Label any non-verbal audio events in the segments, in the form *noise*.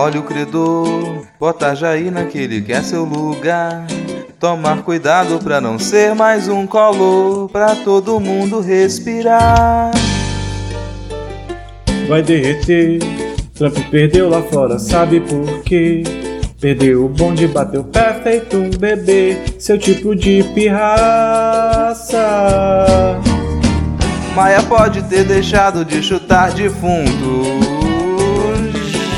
Olha o credor, bota Jair naquele que é seu lugar. Tomar cuidado pra não ser mais um colo pra todo mundo respirar. Vai derreter, Trump perdeu lá fora, sabe por quê? Perdeu o bonde, bateu pé feito um bebê, seu tipo de pirraça. Maia pode ter deixado de chutar defunto.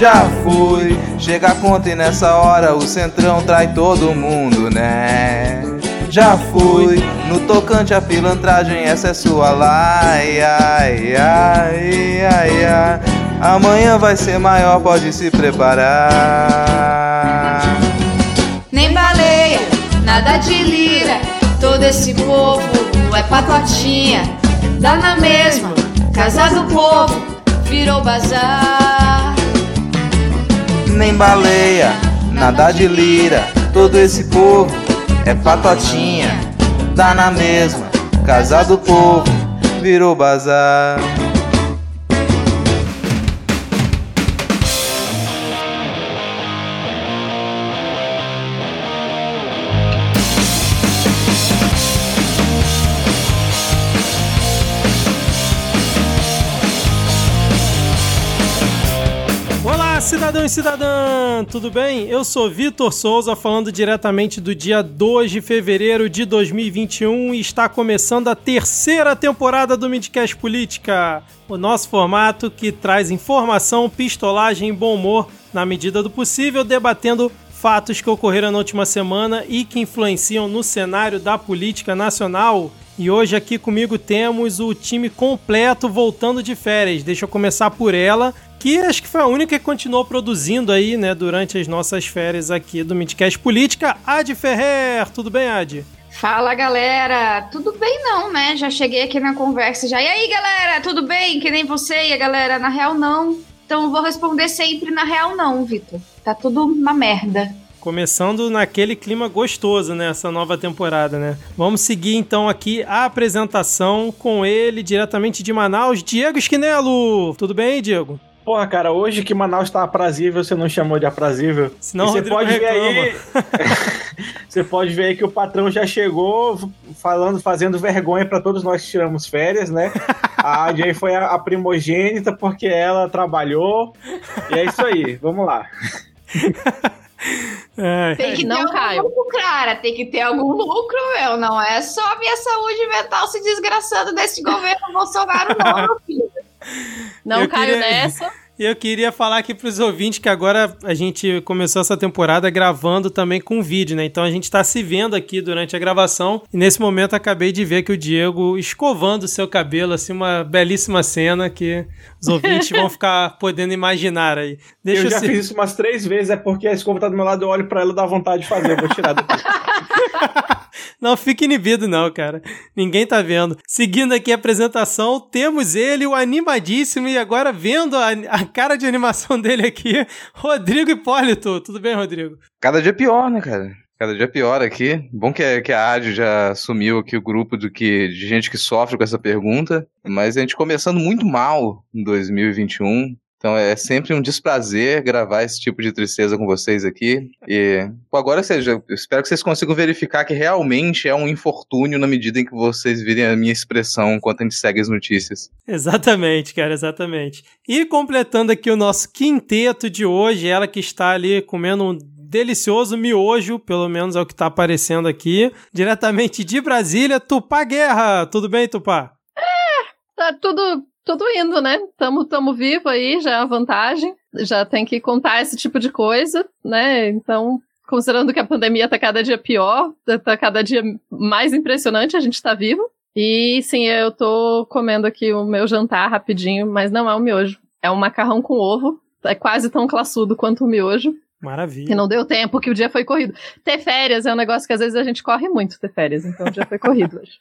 Já foi, chega a conta e nessa hora o centrão trai todo mundo, né? Já foi, no tocante à pilantragem, essa é sua lai, ai, ai, ai, ai. Amanhã vai ser maior, pode se preparar. Nem baleia, nada de lira, todo esse povo é patotinha. Dá na mesma, casa do povo, virou bazar. Nem baleia, nada de lira, todo esse povo é patotinha. Dá na mesma, casa do povo, virou bazar. Cidadão e cidadã! Tudo bem? Eu sou Vitor Souza, falando diretamente do dia 2 de fevereiro de 2021 e está começando a terceira temporada do Midcast Política, o nosso formato que traz informação, pistolagem e bom humor na medida do possível, debatendo fatos que ocorreram na última semana e que influenciam no cenário da política nacional. E hoje aqui comigo temos o time completo voltando de férias. Deixa eu começar por ela, que acho que foi a única que continuou produzindo aí, né, durante as nossas férias aqui do Midcast Política, Ad Ferrer. Tudo bem, Ad? Fala galera, tudo bem não, né? Já cheguei aqui na conversa já. E aí galera, tudo bem? Que nem você e a galera, na real não. Então vou responder sempre na real não, Vitor. Tá tudo uma merda. Começando naquele clima gostoso nessa nova temporada, né? Vamos seguir então aqui a apresentação com ele diretamente de Manaus, Diego Esquinelo. Tudo bem, Diego? Porra, cara, hoje que Manaus tá aprazível, você não chamou de aprazível. Senão você pode ver aí. *laughs* você pode ver aí que o patrão já chegou falando, fazendo vergonha pra todos nós que tiramos férias, né? A aí foi a, a primogênita porque ela trabalhou. E é isso aí, vamos lá. *laughs* É, Tem que Não, ter Caio. algum lucro, cara. Tem que ter algum lucro, meu. Não é só minha saúde mental se desgraçando desse governo Bolsonaro, não, meu *laughs* filho. Não Eu caio queria- nessa. E eu queria falar aqui pros ouvintes que agora a gente começou essa temporada gravando também com vídeo, né? Então a gente tá se vendo aqui durante a gravação. E nesse momento acabei de ver que o Diego escovando o seu cabelo, assim, uma belíssima cena que os ouvintes vão *laughs* ficar podendo imaginar aí. Deixa eu eu, já se- fiz isso umas três vezes, é porque a escova tá do meu lado, eu olho pra ela e dá vontade de fazer. Eu vou tirar depois. *laughs* Não fique inibido, não, cara. Ninguém tá vendo. Seguindo aqui a apresentação, temos ele, o animadíssimo, e agora vendo a, a cara de animação *laughs* dele aqui, Rodrigo Hipólito. Tudo bem, Rodrigo? Cada dia pior, né, cara? Cada dia pior aqui. Bom que, a- que a Adi já assumiu aqui o grupo do que, de gente que sofre com essa pergunta, mas a gente começando muito mal em 2021. Então é sempre um desprazer gravar esse tipo de tristeza com vocês aqui. E pô, agora seja, eu espero que vocês consigam verificar que realmente é um infortúnio na medida em que vocês virem a minha expressão enquanto a gente segue as notícias. Exatamente, cara, exatamente. E completando aqui o nosso quinteto de hoje, ela que está ali comendo um delicioso miojo, pelo menos é o que tá aparecendo aqui, diretamente de Brasília, Tupá Guerra. Tudo bem, Tupá? Tá tudo, tudo indo, né? Tamo, tamo vivo aí, já é a vantagem. Já tem que contar esse tipo de coisa, né? Então, considerando que a pandemia tá cada dia pior, tá cada dia mais impressionante, a gente tá vivo. E sim, eu tô comendo aqui o meu jantar rapidinho, mas não é um miojo. É um macarrão com ovo. É quase tão classudo quanto o miojo. Que Maravilha. não deu tempo, que o dia foi corrido. Ter férias é um negócio que às vezes a gente corre muito ter férias, então o dia foi corrido *laughs* hoje.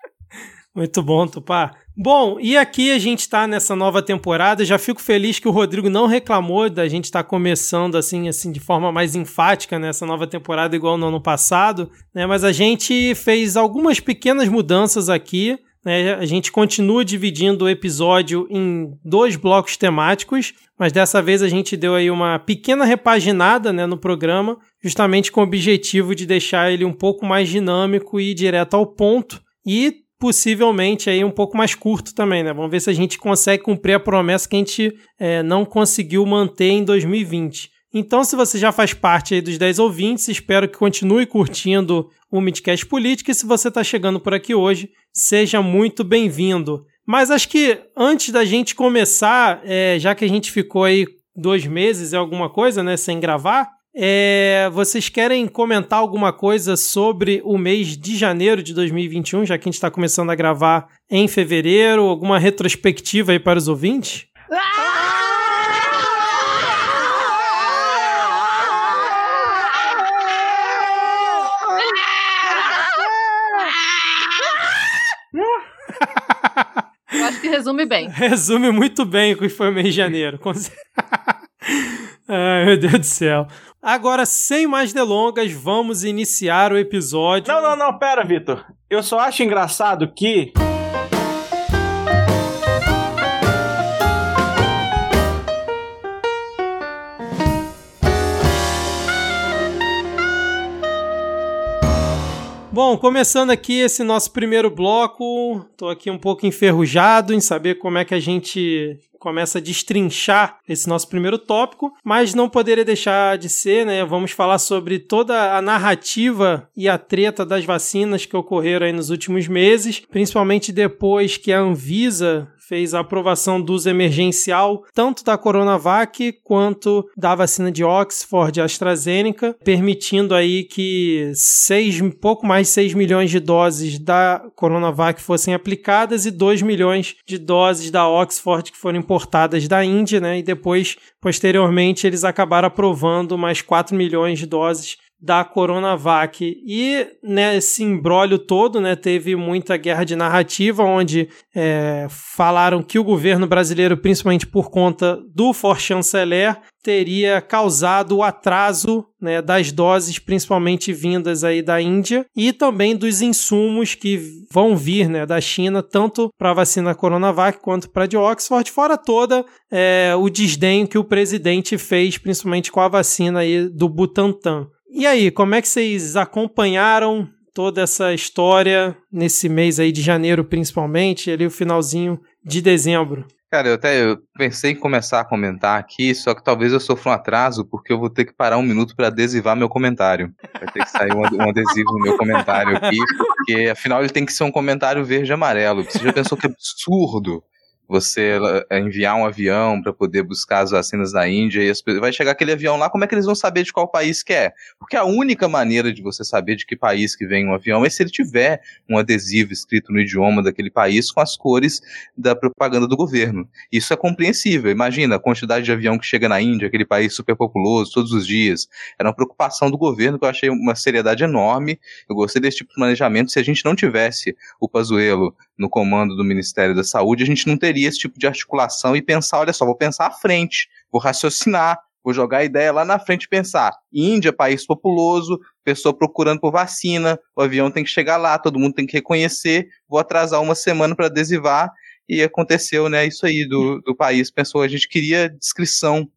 Muito bom, Tupá. Bom, e aqui a gente tá nessa nova temporada. Já fico feliz que o Rodrigo não reclamou da gente estar começando assim, assim, de forma mais enfática nessa nova temporada, igual no ano passado, né? Mas a gente fez algumas pequenas mudanças aqui, Né? A gente continua dividindo o episódio em dois blocos temáticos, mas dessa vez a gente deu aí uma pequena repaginada né, no programa, justamente com o objetivo de deixar ele um pouco mais dinâmico e direto ao ponto. E possivelmente aí um pouco mais curto também, né? Vamos ver se a gente consegue cumprir a promessa que a gente é, não conseguiu manter em 2020. Então, se você já faz parte aí dos 10 ouvintes, espero que continue curtindo o Midcast Política. E se você está chegando por aqui hoje, seja muito bem-vindo. Mas acho que antes da gente começar, é, já que a gente ficou aí dois meses e alguma coisa, né, sem gravar, é, vocês querem comentar alguma coisa sobre o mês de janeiro de 2021, já que a gente está começando a gravar em fevereiro? Alguma retrospectiva aí para os ouvintes? Eu acho que resume bem. *laughs* Resume muito bem o que foi o mês de janeiro. *laughs* Ai, meu Deus do céu. Agora, sem mais delongas, vamos iniciar o episódio. Não, não, não, pera, Vitor. Eu só acho engraçado que. Bom, começando aqui esse nosso primeiro bloco, tô aqui um pouco enferrujado em saber como é que a gente começa a destrinchar esse nosso primeiro tópico, mas não poderia deixar de ser, né? Vamos falar sobre toda a narrativa e a treta das vacinas que ocorreram aí nos últimos meses, principalmente depois que a Anvisa fez a aprovação do uso emergencial tanto da Coronavac quanto da vacina de Oxford e AstraZeneca, permitindo aí que seis, pouco mais de 6 milhões de doses da Coronavac fossem aplicadas e 2 milhões de doses da Oxford que foram importadas da Índia, né? E depois, posteriormente, eles acabaram aprovando mais 4 milhões de doses da Coronavac. E nesse embrólio todo, né, teve muita guerra de narrativa, onde é, falaram que o governo brasileiro, principalmente por conta do for chanceler, teria causado o atraso né, das doses, principalmente vindas aí da Índia, e também dos insumos que vão vir né, da China, tanto para a vacina Coronavac quanto para a de Oxford, fora toda é, o desdenho que o presidente fez, principalmente com a vacina aí do Butantan. E aí, como é que vocês acompanharam toda essa história nesse mês aí de janeiro, principalmente, ali o finalzinho de dezembro? Cara, eu até eu pensei em começar a comentar aqui, só que talvez eu sofra um atraso, porque eu vou ter que parar um minuto para adesivar meu comentário. Vai ter que sair um, um adesivo no meu comentário aqui, porque afinal ele tem que ser um comentário verde e amarelo. Você já pensou que absurdo você eh, enviar um avião para poder buscar as vacinas da Índia e as, vai chegar aquele avião lá, como é que eles vão saber de qual país que é? Porque a única maneira de você saber de que país que vem um avião é se ele tiver um adesivo escrito no idioma daquele país com as cores da propaganda do governo. Isso é compreensível. Imagina a quantidade de avião que chega na Índia, aquele país super populoso, todos os dias. Era uma preocupação do governo que eu achei uma seriedade enorme. Eu gostei desse tipo de planejamento. Se a gente não tivesse o Pazuello no comando do Ministério da Saúde, a gente não teria esse tipo de articulação e pensar, olha só, vou pensar à frente, vou raciocinar, vou jogar a ideia lá na frente e pensar. Índia, país populoso, pessoa procurando por vacina, o avião tem que chegar lá, todo mundo tem que reconhecer, vou atrasar uma semana para adesivar, e aconteceu, né, isso aí do, do país, pensou, a gente queria descrição,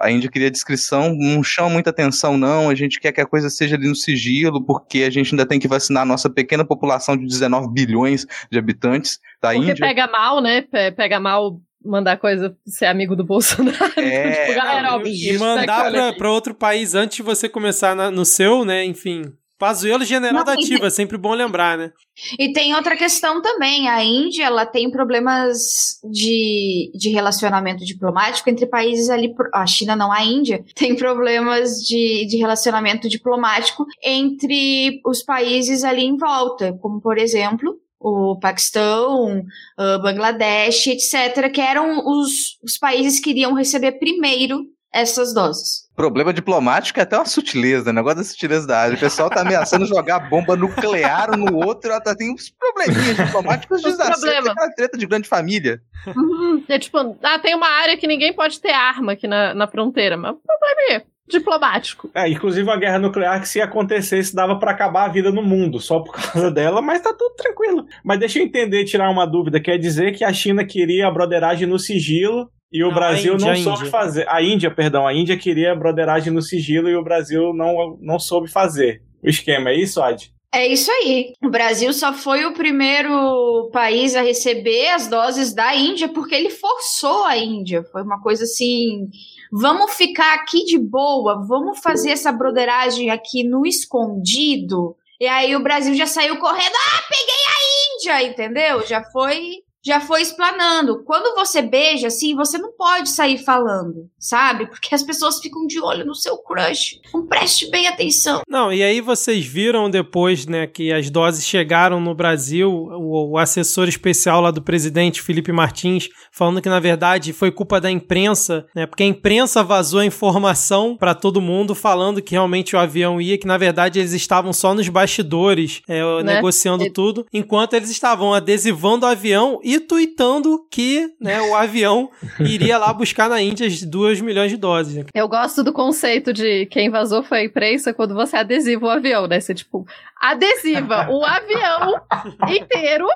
a Índia queria descrição, não chama muita atenção, não. A gente quer que a coisa seja ali no sigilo, porque a gente ainda tem que vacinar a nossa pequena população de 19 bilhões de habitantes da Porque Índia. pega mal, né? Pe- Pega mal mandar coisa ser amigo do *laughs* Bolsonaro. É, tipo, galera, ó, não, E mandar pra, pra outro país antes de você começar na- no seu, né? Enfim. Pazuello general Não, da ativa, é sempre bom lembrar, né? E tem outra questão também. A Índia ela tem problemas de, de relacionamento diplomático entre países ali. A China não, a Índia *laughs* tem problemas de, de relacionamento diplomático entre os países ali em volta, como por exemplo o Paquistão, ah, Bangladesh, etc., que eram os, os países que iriam receber primeiro essas doses. Problema diplomático é até uma sutileza, o negócio da sutileza da área. O pessoal tá ameaçando jogar bomba nuclear um no outro, ela tá, tem uns probleminhas diplomáticos de Os problemas. aquela treta de grande família. Uhum. É tipo, ah, tem uma área que ninguém pode ter arma aqui na, na fronteira, mas problema é diplomático. É, inclusive uma guerra nuclear que se acontecesse dava para acabar a vida no mundo, só por causa dela, mas tá tudo tranquilo. Mas deixa eu entender, tirar uma dúvida, quer dizer que a China queria a broderagem no sigilo e o Não, Brasil Índia, não soube fazer. A Índia, perdão, a Índia queria a broderagem no sigilo e o Brasil não, não soube fazer. O esquema é isso, Ad? É isso aí. O Brasil só foi o primeiro país a receber as doses da Índia porque ele forçou a Índia. Foi uma coisa assim. Vamos ficar aqui de boa, vamos fazer essa broderagem aqui no escondido. E aí o Brasil já saiu correndo, ah, peguei a Índia, entendeu? Já foi, já foi explanando. Quando você beija assim, você não pode sair falando, sabe? Porque as pessoas ficam de olho no seu crush. Não preste bem atenção. Não, e aí vocês viram depois, né, que as doses chegaram no Brasil, o, o assessor especial lá do presidente, Felipe Martins, falando que na verdade foi culpa da imprensa, né, porque a imprensa vazou a informação pra todo mundo falando que realmente o avião ia, que na verdade eles estavam só nos bastidores, é, Né? negociando E- tudo, enquanto eles estavam adesivando o avião e tuitando que, né, o avião *laughs* iria lá buscar na Índia as 2 milhões de doses. né. Eu gosto do conceito de quem vazou foi a imprensa quando você adesiva o avião, né? Você, tipo, adesiva o avião inteiro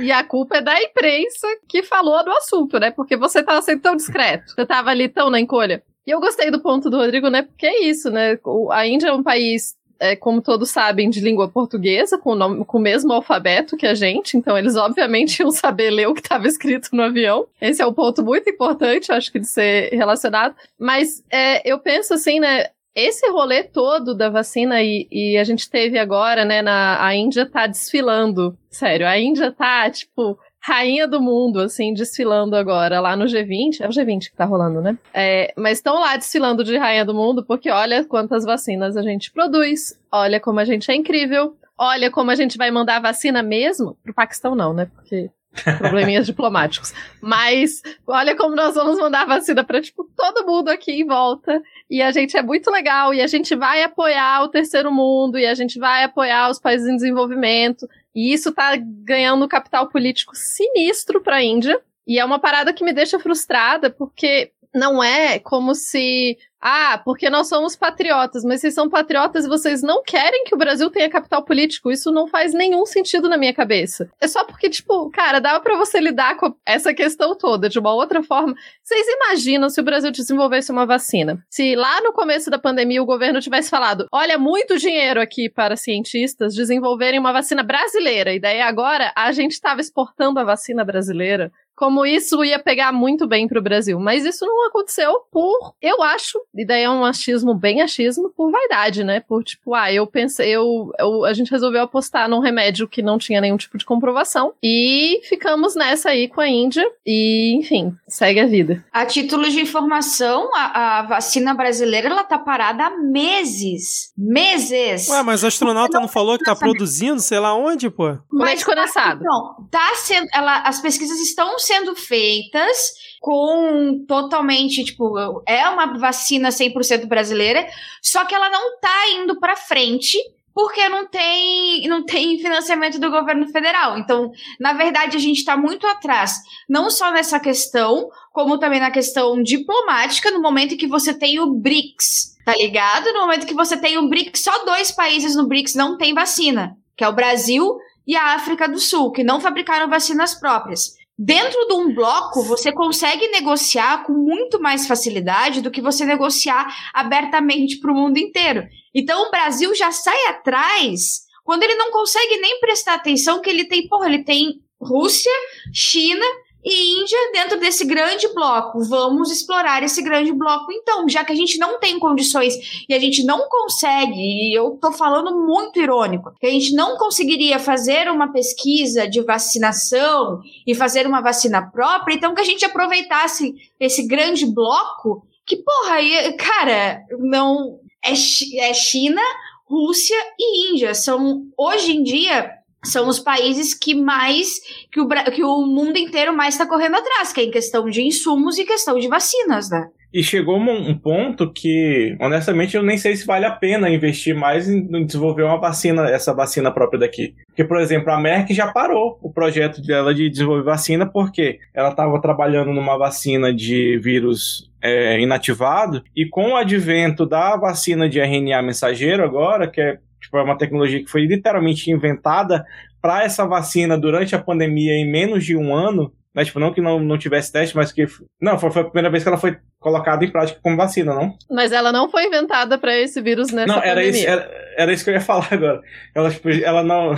e a culpa é da imprensa que falou do assunto, né? Porque você tava sendo tão discreto. Você tava ali tão na encolha. E eu gostei do ponto do Rodrigo, né? Porque é isso, né? A Índia é um país, é, como todos sabem, de língua portuguesa, com o, nome- com o mesmo alfabeto que a gente. Então, eles obviamente iam saber ler o que estava escrito no avião. Esse é um ponto muito importante, acho que, de ser relacionado. Mas é, eu penso assim, né? Esse rolê todo da vacina e, e a gente teve agora, né? Na, a Índia tá desfilando. Sério, a Índia tá, tipo, rainha do mundo, assim, desfilando agora lá no G20. É o G20 que tá rolando, né? É, mas estão lá desfilando de rainha do mundo porque olha quantas vacinas a gente produz, olha como a gente é incrível, olha como a gente vai mandar vacina mesmo. Pro Paquistão, não, né? Porque *laughs* probleminhas diplomáticos. Mas olha como nós vamos mandar vacina para tipo todo mundo aqui em volta. E a gente é muito legal e a gente vai apoiar o terceiro mundo e a gente vai apoiar os países em desenvolvimento. E isso tá ganhando capital político sinistro para a Índia. E é uma parada que me deixa frustrada porque não é como se ah, porque nós somos patriotas, mas vocês são patriotas e vocês não querem que o Brasil tenha capital político. Isso não faz nenhum sentido na minha cabeça. É só porque, tipo, cara, dava pra você lidar com essa questão toda de uma outra forma. Vocês imaginam se o Brasil desenvolvesse uma vacina? Se lá no começo da pandemia o governo tivesse falado: olha, muito dinheiro aqui para cientistas desenvolverem uma vacina brasileira, e daí agora a gente estava exportando a vacina brasileira como isso ia pegar muito bem pro Brasil. Mas isso não aconteceu por, eu acho, e daí é um achismo bem achismo, por vaidade, né? Por tipo, ah, eu pensei, eu, eu- a gente resolveu apostar num remédio que não tinha nenhum tipo de comprovação e ficamos nessa aí com a Índia e, enfim, segue a vida. A título de informação, a, a vacina brasileira ela tá parada há meses. Meses. Ué, mas o astronauta não falou que tá produzindo, sei lá onde, pô? Leite condensado. Não, tá sendo, ela, as pesquisas estão sendo feitas com totalmente, tipo, é uma vacina 100% brasileira, só que ela não tá indo pra frente porque não tem, não tem *laughs* financiamento do governo federal. Então, na verdade, a gente tá muito atrás, não só nessa questão, como também na questão diplomática, no momento que você tem o BRICS, tá ligado? No momento que você tem o BRICS, só dois países no BRICS não tem vacina, que é o Brasil e a África do Sul, que não fabricaram vacinas próprias. Dentro de um bloco, você consegue negociar com muito mais facilidade do que você negociar abertamente para o mundo inteiro. Então, o Brasil já sai atrás quando ele não consegue nem prestar atenção que ele tem, porra, ele tem Rússia, China e Índia dentro desse grande bloco. Vamos explorar esse grande bloco então, já que a gente não tem condições e a gente não consegue, e eu tô falando muito irônico, que a gente não conseguiria fazer uma pesquisa de vacinação e fazer uma vacina própria, então que a gente aproveitasse esse grande bloco, que porra, cara, não é, é China, Rússia e Índia. São hoje em dia são os países que mais que o, que o mundo inteiro mais está correndo atrás, que é em questão de insumos e questão de vacinas, né? E chegou um, ponto que, honestamente, eu nem sei se vale a pena investir mais em, em, desenvolver uma vacina, essa vacina própria daqui. Porque, por exemplo, a Merck já parou o projeto dela de desenvolver vacina porque ela estava trabalhando numa vacina de vírus é, inativado e com o advento da vacina de RNA mensageiro agora, que é tipo, é uma tecnologia que foi literalmente inventada para essa vacina durante a pandemia em menos de um ano, né? Tipo, não que não, não tivesse teste, mas que. Não, foi, foi a primeira vez que ela foi colocada em prática como vacina, não? Mas ela não foi inventada para esse vírus nessa não, era pandemia. Isso, era, era isso que eu ia falar agora. Ela, tipo, ela não.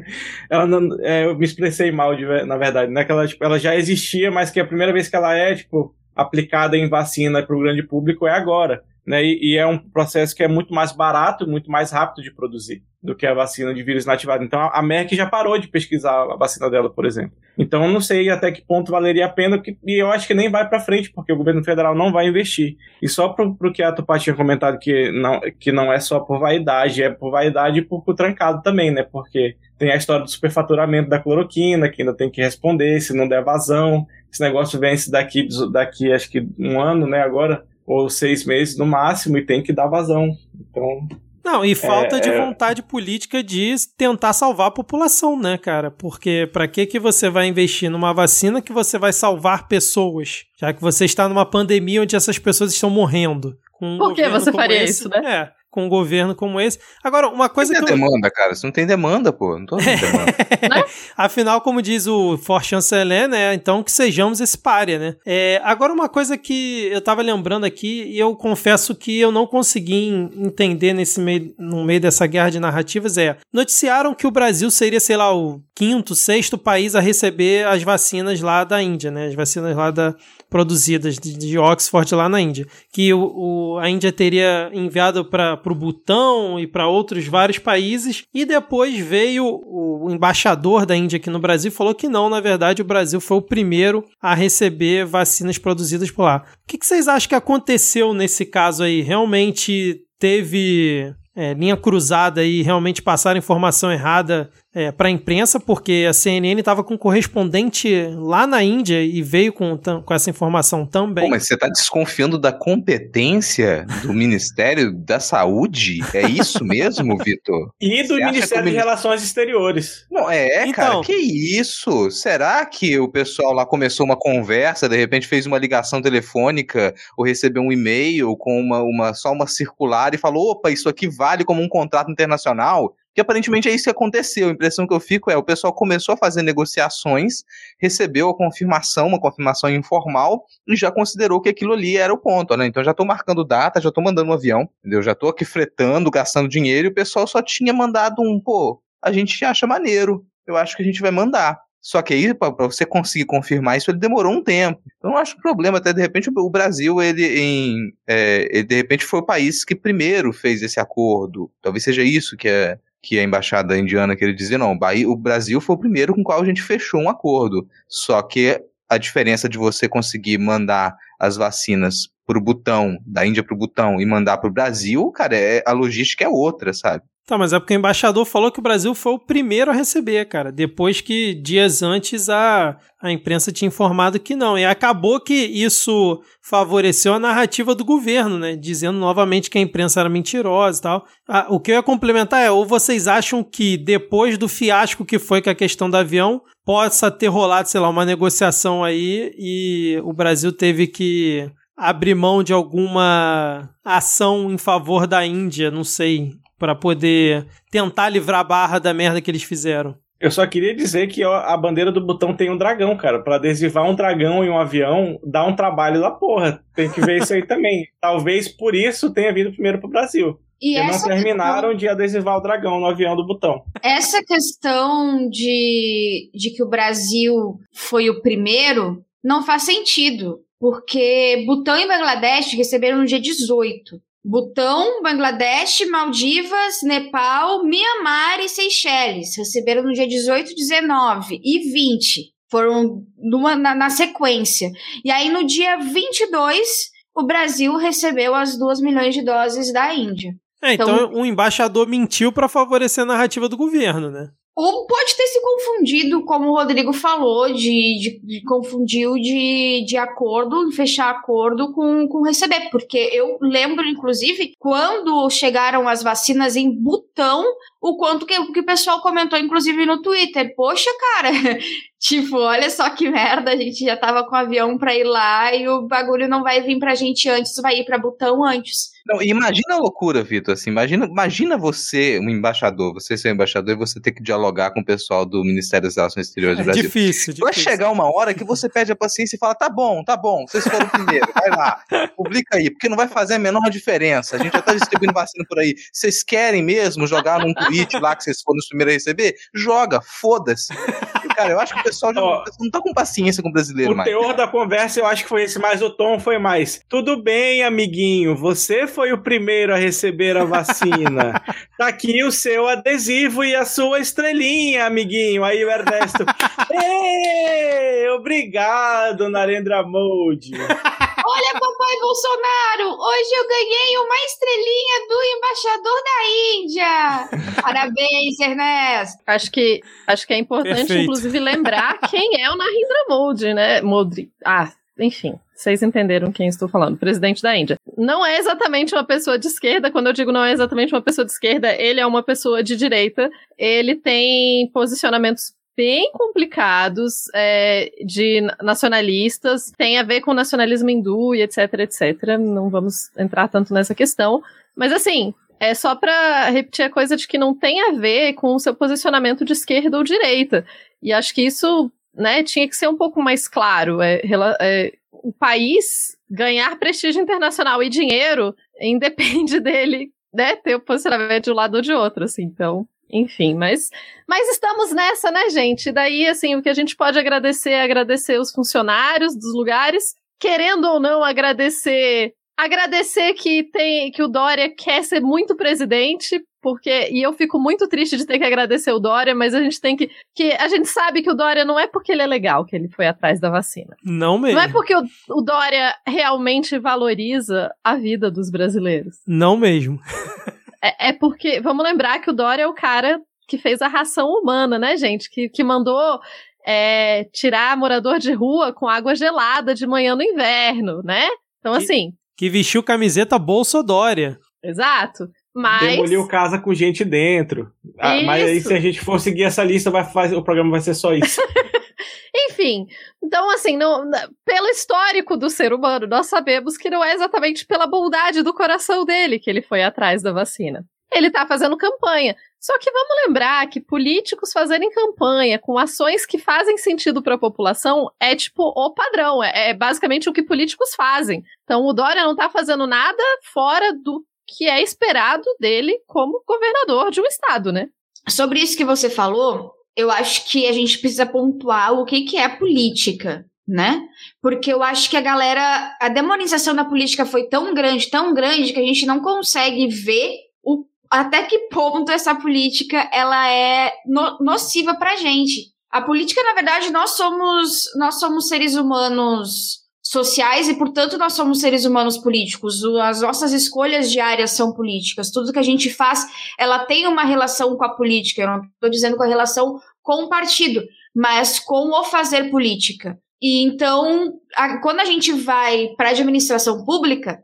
*laughs* ela não. É, eu me expressei mal, de, na verdade, né? Que ela, tipo, ela já existia, mas que a primeira vez que ela é, tipo, aplicada em vacina para o grande público é agora. Né, e, e, é um processo que é muito mais barato, muito mais rápido de produzir do que a vacina de vírus inativado. Então a Merck já parou de pesquisar a vacina dela, por exemplo. Então eu não sei até que ponto valeria a pena, e eu acho que nem vai para frente, porque o governo federal não vai investir. E só para o que a Tupá tinha comentado que não, que não é só por vaidade, é por vaidade e por trancado também, né? Porque tem a história do superfaturamento da cloroquina, que ainda tem que responder, se não der vazão. Esse negócio vence daqui, daqui acho que um ano, né, agora ou seis meses no máximo e tem que dar vazão. Então. Não, e falta é, de é... vontade política de tentar salvar a população, né, cara? Porque para que que você vai investir numa vacina que você vai salvar pessoas, já que você está numa pandemia onde essas pessoas estão morrendo? Um Por que você faria esse, isso, né? É com um governo como esse. Agora, uma coisa que. Não tem demanda, cara. Você não tem demanda, pô. Não tô *laughs* demanda. Né? *laughs* Afinal, como diz o For Chanceler, né? Então que sejamos esse párea, né? É, agora, uma coisa que eu tava lembrando aqui, e eu confesso que eu não consegui entender nesse meio, no meio dessa guerra de narrativas, é. Noticiaram que o Brasil seria, sei lá, o quinto, sexto país a receber as vacinas lá da Índia, né? As vacinas lá da, produzidas de, de Oxford lá na Índia, que o, o a Índia teria enviado para o Butão e para outros vários países, e depois veio o, embaixador da Índia aqui no Brasil falou que não, na verdade o Brasil foi o primeiro a receber vacinas produzidas por lá. O que, que vocês acham que aconteceu nesse caso aí? Realmente teve é, linha cruzada e realmente passaram informação errada é, para a imprensa, porque a CNN estava com um correspondente lá na Índia e veio com, com essa informação também. Pô, mas você está desconfiando da competência do Ministério da Saúde? É isso mesmo, Vitor? *laughs* E do você Ministério de Relações Exteriores. Não, é, então, cara, que isso? Será que o pessoal lá começou uma conversa, de repente fez uma ligação telefônica ou recebeu um e-mail com uma, uma só uma circular e falou: opa, isso aqui vale como um contrato internacional? Que aparentemente é isso que aconteceu. A impressão que eu fico é o pessoal começou a fazer negociações, recebeu a confirmação, uma confirmação informal, e já considerou que aquilo ali era o ponto, né? Então já estou marcando data, já estou mandando um avião, entendeu? Já estou aqui fretando, gastando dinheiro, e o pessoal só tinha mandado um, pô, a gente acha maneiro, eu acho que a gente vai mandar. Só que aí, para você conseguir confirmar isso, ele demorou um tempo. Então, eu acho um problema. Até de repente, o Brasil, ele, em, é, ele de repente foi o país que primeiro fez esse acordo. Talvez seja isso que é, que a embaixada indiana queria dizer, não, o Brasil foi o primeiro com o qual a gente fechou um acordo. Só que a diferença de você conseguir mandar as vacinas pro Butão, da Índia pro Butão e mandar pro Brasil, cara, é, a logística é outra, sabe? Tá, mas é porque o embaixador falou que o Brasil foi o primeiro a receber, cara. Depois que dias antes a, a imprensa tinha informado que não. E acabou que isso favoreceu a narrativa do governo, né? Dizendo novamente que a imprensa era mentirosa e tal. Ah, o que eu ia complementar é: ou vocês acham que depois do fiasco que foi com a questão do avião, possa ter rolado, sei lá, uma negociação aí e o Brasil teve que abrir mão de alguma ação em favor da Índia, não sei para poder tentar livrar a barra da merda que eles fizeram. Eu só queria dizer que ó, a bandeira do botão tem um dragão, cara. Para adesivar um dragão em um avião dá um trabalho da porra. Tem que ver isso aí também. *laughs* Talvez por isso tenha vindo primeiro pro Brasil. E não terminaram questão... de adesivar o dragão no avião do botão. Essa questão de, de que o Brasil foi o primeiro não faz sentido. Porque Butão e Bangladesh receberam no dia 18. Butão, Bangladesh, Maldivas, Nepal, Mianmar e Seychelles receberam no dia 18, 19 e 20. Foram numa, na, na sequência. E aí, no dia 22, o Brasil recebeu as 2 milhões de doses da Índia. É, então, então o embaixador mentiu para favorecer a narrativa do governo, né? Ou pode ter se confundido, como o Rodrigo falou, de, de, de confundiu de, de acordo, fechar acordo com, com receber. Porque eu lembro, inclusive, quando chegaram as vacinas em Butão, o quanto que, que o pessoal comentou, inclusive, no Twitter. Poxa, cara, *laughs* tipo, olha só que merda, a gente já tava com o avião pra ir lá e o bagulho não vai vir pra gente antes, vai ir pra Butão antes. Não, imagina a loucura, Vitor, assim, imagina, imagina você, um embaixador, você ser um embaixador e você ter que dialogar com o pessoal do Ministério das Relações Exteriores do É Brasil. difícil, Vai difícil. chegar uma hora que você perde a paciência e fala: tá bom, tá bom, vocês foram primeiro, vai lá, publica aí, porque não vai fazer a menor diferença. A gente já tá distribuindo vacina por aí. Vocês querem mesmo jogar num tweet lá que vocês foram os primeiros a receber? Joga, foda-se. Cara, eu acho que pessoal já Ó, não tá com paciência com o brasileiro O mais. teor da conversa eu acho que foi esse, mas o tom foi mais. Tudo bem, amiguinho, você foi o primeiro a receber a vacina. *laughs* tá aqui o seu adesivo e a sua estrelinha, amiguinho. Aí o Ernesto. *laughs* Ê, obrigado, Narendra Modi. *laughs* Olha, papai Bolsonaro, hoje eu ganhei uma estrelinha do embaixador da Índia. *laughs* Parabéns, Ernesto. Acho que, acho que é importante, Perfeito. inclusive, lembrar quem é o Narendra Modi, né? Modi. Ah, enfim. Vocês entenderam quem estou falando. Presidente da Índia. Não é exatamente uma pessoa de esquerda. Quando eu digo não é exatamente uma pessoa de esquerda, ele é uma pessoa de direita. Ele tem posicionamentos bem complicados é, de nacionalistas. Tem a ver com nacionalismo hindu e etc, etc. Não vamos entrar tanto nessa questão. Mas assim, é só pra repetir a coisa de que não tem a ver com o seu posicionamento de esquerda ou direita. E acho que isso, né, tinha que ser um pouco mais claro. É, é, o país ganhar prestígio internacional e dinheiro *laughs* independe dele, né, ter o posicionamento de um lado ou de outro, assim. Então, enfim, mas, mas estamos nessa, né, gente? Daí, assim, o que a gente pode agradecer é agradecer os funcionários dos lugares, querendo ou não agradecer agradecer que tem que o Dória quer ser muito presidente, porque e eu fico muito triste de ter que agradecer o Dória, mas a gente tem que que a gente sabe que o Dória não é porque ele é legal que ele foi atrás da vacina. Não mesmo. Não é porque o, o Dória realmente valoriza a vida dos brasileiros. Não mesmo. *laughs* É, é porque vamos lembrar que o Dória é o cara que fez a ração humana, né, gente? Que, que mandou é, tirar morador de rua com água gelada de manhã no inverno, né? Então, Que- assim, Que vestiu camiseta Bolsodória. exato. Mas. Demoliu casa com gente dentro. Ah, mas aí, Isso. se a gente for seguir essa lista, vai, faz- o programa vai ser só isso. *laughs* Enfim, então assim, não, na- pelo histórico do ser humano, nós sabemos que não é exatamente pela bondade do coração dele que ele foi atrás da vacina. Ele tá fazendo campanha. Só que vamos lembrar que políticos fazerem campanha com ações que fazem sentido para a população é tipo o padrão, é, é basicamente o que políticos fazem. Então o Dória não tá fazendo nada fora do que é esperado dele como governador de um estado, né? Sobre isso que você falou, eu acho que a gente precisa pontuar o que, que é política, né? Porque eu acho que a galera. A demonização da política foi tão grande, tão grande, que a gente não consegue ver o, até que ponto essa política ela é no- nociva pra gente. A política, na verdade, nós somos, nós somos seres humanos sociais e, portanto, nós somos seres humanos políticos. As nossas escolhas diárias são políticas. Tudo que a gente faz ela tem uma relação com a política. Eu não estou dizendo com a relação com o partido, mas com o fazer política. E então, a- quando a gente vai para a administração pública,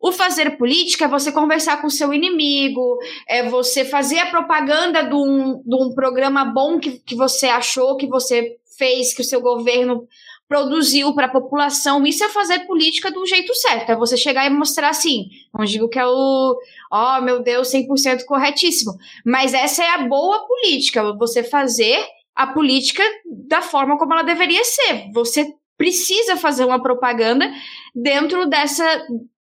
o fazer política é você conversar com o seu inimigo, é você fazer a propaganda de um, de um programa bom que, que você achou, que você fez, que o seu governo produziu para a população. Isso é fazer política do jeito certo. É você chegar e mostrar assim. Não digo que é o, oh meu Deus, 100% corretíssimo. Mas essa é a boa política. Você fazer a política da forma como ela deveria ser. Você precisa fazer uma propaganda dentro dessa,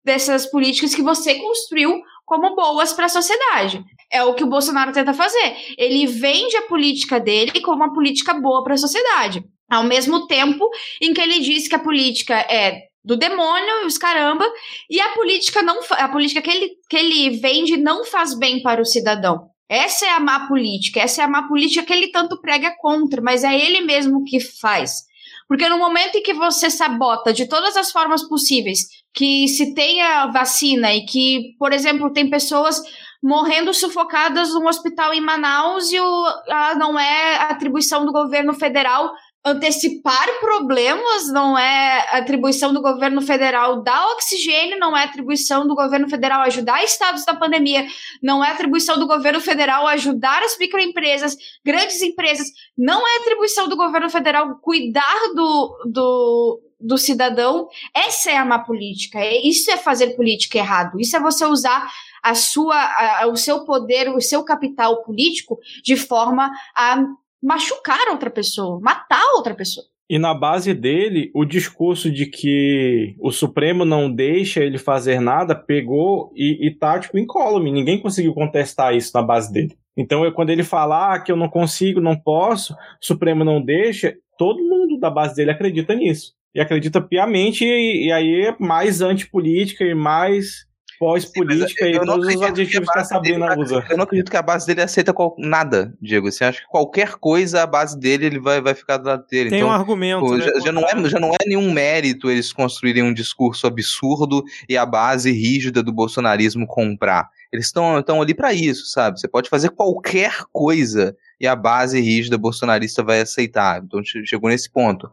dessas políticas que você construiu como boas para a sociedade. É o que o Bolsonaro tenta fazer. Ele vende a política dele como uma política boa para a sociedade. Ao mesmo tempo em que ele diz que a política é do demônio e os caramba, e a política não a política que ele, que ele vende não faz bem para o cidadão. Essa é a má política, essa é a má política que ele tanto prega contra, mas é ele mesmo que faz. Porque no momento em que você sabota de todas as formas possíveis que se tenha vacina e que, por exemplo, tem pessoas morrendo sufocadas num hospital em Manaus e o, a, não é atribuição do governo federal antecipar problemas, não é atribuição do governo federal dar oxigênio, não é atribuição do governo federal ajudar estados da pandemia, não é atribuição do governo federal ajudar as microempresas, grandes empresas, não é atribuição do governo federal cuidar do, do, do cidadão. Essa é a má política, é, isso é fazer política errado, isso é você usar a sua, a, o seu poder, o seu capital político de forma a machucar outra pessoa, matar outra pessoa. E na base dele, o discurso de que o Supremo não deixa ele fazer nada pegou e, e tá, tipo, incólume. Ninguém conseguiu contestar isso na base dele. Então, eu, quando ele falar ah, que eu não consigo, não posso, o Supremo não deixa, todo mundo da base dele acredita nisso. E acredita piamente, e, e aí é mais antipolítica e mais pós-política e todos os adjetivos que a Sabrina dele, usa. Eu não acredito que a base dele aceita qual, nada, Diego. Você acha que qualquer coisa, a base dele, ele vai, vai ficar do lado dele. Tem então, um argumento. Pô, né? já, já, não é, já não é nenhum mérito eles construírem um discurso absurdo e a base rígida do bolsonarismo comprar. Eles estão ali para isso, sabe? Você pode fazer qualquer coisa e a base rígida bolsonarista vai aceitar. Então chegou nesse ponto.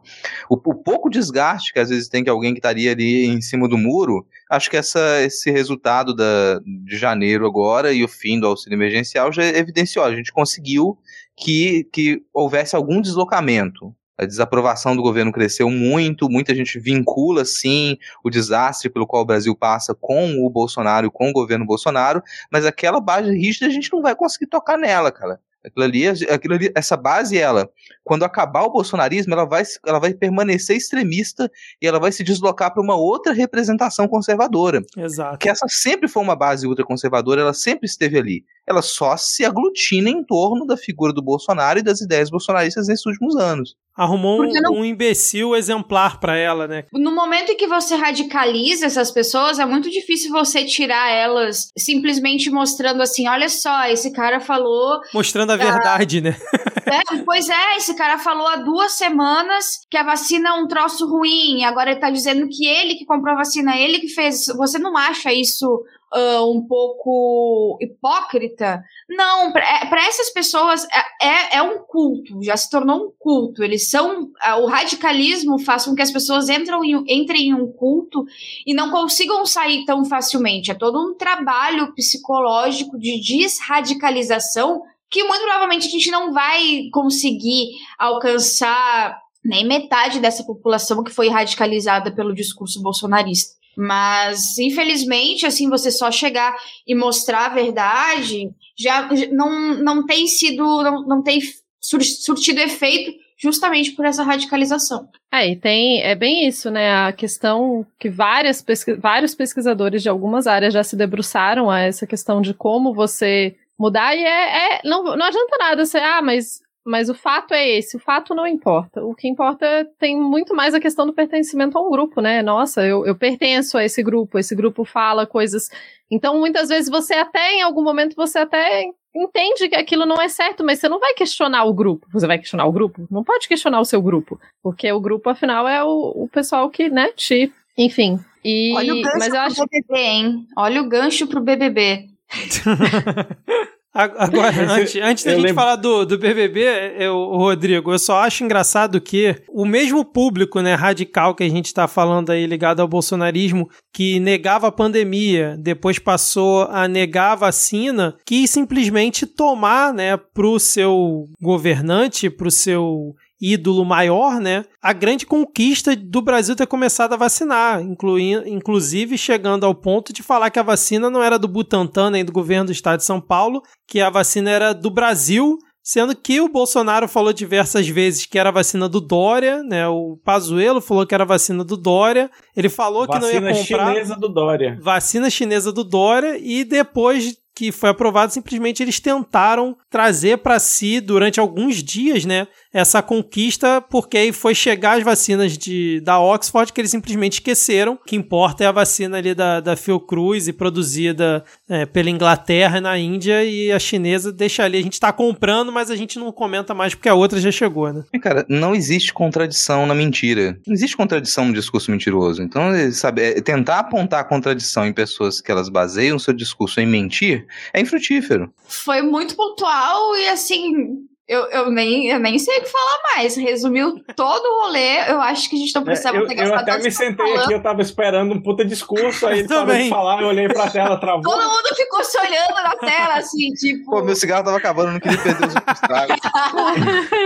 O, o, pouco desgaste que às vezes tem que alguém que estaria ali em cima do muro, acho que essa, esse resultado da, de janeiro agora e o fim do auxílio emergencial já evidenciou. A gente conseguiu que, que houvesse algum deslocamento. A desaprovação do governo cresceu muito, muita gente vincula, sim, o desastre pelo qual o Brasil passa com o Bolsonaro, com o governo Bolsonaro, mas aquela base rígida a gente não vai conseguir tocar nela, cara. Aquilo ali, aquilo ali, essa base, ela, quando acabar o bolsonarismo, ela vai, ela vai permanecer extremista e ela vai se deslocar para uma outra representação conservadora. Exato. Que essa sempre foi uma base ultraconservadora, ela sempre esteve ali. Ela só se aglutina em torno da figura do Bolsonaro e das ideias bolsonaristas nesses últimos anos. Arrumou um, não... um imbecil exemplar para ela, né? No momento em que você radicaliza essas pessoas, é muito difícil você tirar elas simplesmente mostrando assim: olha só, esse cara falou. Mostrando a verdade, né? *laughs* É, pois é, esse cara falou há duas semanas que a vacina é um troço ruim, agora ele tá dizendo que ele que comprou a vacina, ele que fez. Você não acha isso uh, um pouco hipócrita. Não, para é, essas pessoas é, é, é, um culto, já se tornou um culto. Eles são. Uh, o radicalismo faz com que as pessoas entram em, entrem em um culto e não consigam sair tão facilmente. É todo um trabalho psicológico de desradicalização que muito provavelmente a gente não vai conseguir alcançar nem metade dessa população que foi radicalizada pelo discurso bolsonarista. Mas, infelizmente, assim, você só chegar e mostrar a verdade já não, não tem sido, não, não tem surtido efeito justamente por essa radicalização. É, e tem, é bem isso, né, a questão que várias pesqui vários pesquisadores de algumas áreas já se debruçaram a essa questão de como você mudar, e é, é não, não adianta nada você, ah, mas mas o fato é esse, o fato não importa. O que importa tem muito mais a questão do pertencimento a um grupo, né? Nossa, eu, eu pertenço a esse grupo, esse grupo fala coisas. Então, muitas vezes você até, em algum momento, você até entende que aquilo não é certo, mas você não vai questionar o grupo. Você vai questionar o grupo? Não pode questionar o seu grupo. Porque o grupo, afinal, é o, o pessoal que, né, te. Enfim. E, Olha o gancho mas eu pro acho... BBB, hein? Olha o gancho pro BBB. *laughs* *laughs* Agora, *laughs* antes, antes da gente lembro. falar do, do BBB, eu, Rodrigo, eu só acho engraçado que o mesmo público né, radical que a gente está falando aí ligado ao bolsonarismo, que negava a pandemia, depois passou a negar a vacina, quis simplesmente tomar né, para o seu governante, para o seu ídolo maior, né? A grande conquista do Brasil ter começado a vacinar, incluindo, inclusive chegando ao ponto de falar que a vacina não era do Butantan nem do governo do estado de São Paulo, que a vacina era do Brasil, sendo que o Bolsonaro falou diversas vezes que era vacina do Dória, né? O Pazuello falou que era vacina do Dória. Ele falou vacina que não ia comprar vacina chinesa do Dória. Vacina chinesa do Dória e depois que foi aprovado, simplesmente eles tentaram trazer para si durante alguns dias, né, essa conquista, porque aí foi chegar as vacinas de, da Oxford que eles simplesmente esqueceram. O que importa é a vacina ali da, da Fiocruz e produzida é, pela Inglaterra e na Índia, e a chinesa deixa ali. A gente tá comprando, mas a gente não comenta mais porque a outra já chegou, né? Cara, não existe contradição na mentira. Não existe contradição no discurso mentiroso. Então, sabe, é, tentar apontar a contradição em pessoas que elas baseiam seu discurso em mentir é infrutífero. Foi muito pontual e assim, eu, eu, nem, eu nem sei o que falar mais. Resumiu todo o rolê. Eu acho que a gente não precisava É, eu, ter eu gastado até tanto me sentei falando. aqui, eu tava esperando um puta discurso, aí ele *laughs* parou Também. de falar, eu olhei pra tela, travou. Todo mundo ficou se olhando na tela, assim, tipo. Pô, meu cigarro tava acabando, eu não queria perder os tragos. *laughs*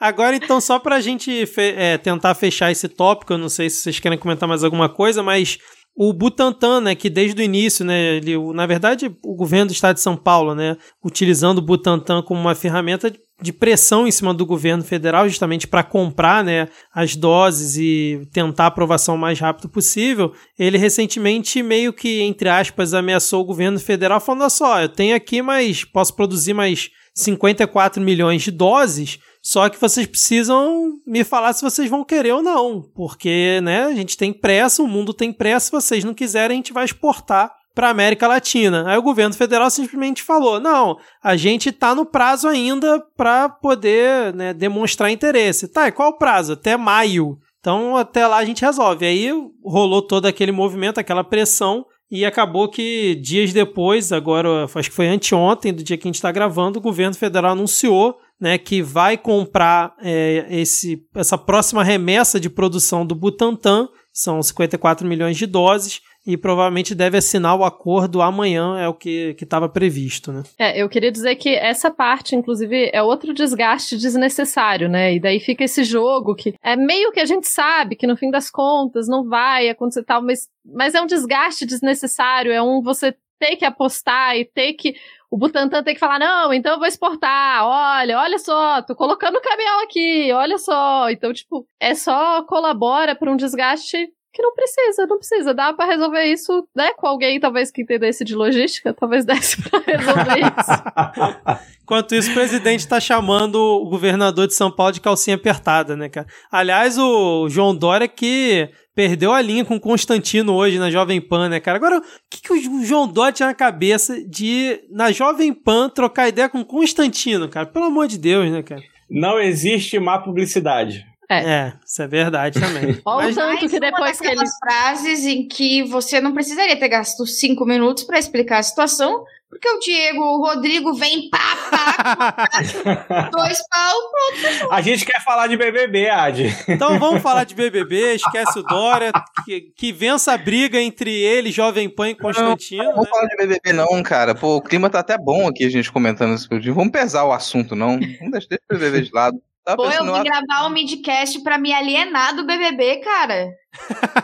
Agora, então, só pra gente fe- é, tentar fechar esse tópico, eu não sei se vocês querem comentar mais alguma coisa, mas o Butantan, né, que desde o início, né, ele, na verdade, o governo do estado de São Paulo, né, utilizando o Butantan como uma ferramenta de- pressão em cima do governo federal, justamente para comprar, né, as doses e tentar a aprovação o mais rápido possível, ele recentemente meio que, entre aspas, ameaçou o governo federal falando, só, eu tenho aqui, mas posso produzir mais 54 milhões de doses, só que vocês precisam me falar se vocês vão querer ou não, porque, né, a gente tem pressa, o mundo tem pressa, se vocês não quiserem, a gente vai exportar para América Latina. Aí o governo federal simplesmente falou: "Não, a gente tá no prazo ainda para poder, né, demonstrar interesse". Tá, e qual o prazo? Até maio. Então, até lá a gente resolve. Aí rolou todo aquele movimento, aquela pressão e acabou que dias depois, agora acho que foi anteontem, do dia que a gente está gravando, o governo federal anunciou né, que vai comprar é, esse, essa próxima remessa de produção do Butantan, são 54 milhões de doses, e provavelmente deve assinar o acordo amanhã, é o que estava previsto. Né? É, eu queria dizer que essa parte, inclusive, é outro desgaste desnecessário, né? E daí fica esse jogo que é meio que a gente sabe que no fim das contas não vai acontecer tal, mas, mas é um desgaste desnecessário, é um você ter que apostar e ter que. O Butantan tem que falar, não, então eu vou exportar, olha, olha só, tô colocando o caminhão aqui, olha só. Então, tipo, é só colabora para um desgaste que não precisa, não precisa. Dá pra resolver isso, né? Com alguém, talvez, que entendesse de logística, talvez desse *laughs* pra resolver isso. Enquanto isso, o presidente está chamando o governador de São Paulo de calcinha apertada, né, cara? Aliás, o João Dória que perdeu a linha com o Constantino hoje na Jovem Pan, né, cara? Agora, o que, que o João Dória tinha na cabeça de, na Jovem Pan, trocar ideia com o Constantino, cara? Pelo amor de Deus, né, cara? Não existe má publicidade. É, isso é verdade também. *laughs* Olha o Mas- tanto que depois que ele. daquelas frases em que você não precisaria ter gasto cinco minutos para explicar a situação, porque o Diego, o Rodrigo vem pá, pá, *laughs* dois pau, A gente quer falar de BBB, Ad. Então vamos *laughs* falar de BBB, esquece o Dória, que, que vença a briga entre ele, Jovem Pan e Constantino, Não né? vamos falar de BBB não, cara. Pô, o clima tá até bom aqui, a gente comentando isso. Vamos pesar o assunto, não. Vamos deixar deixa o BBB de lado. Tava Pô, eu vim ah, gravar um midcast pra me alienar do BBB, cara.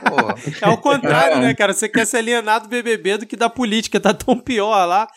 pô, É o contrário, Não. né, cara? Você quer se alienar do BBB do que da política, tá tão pior lá.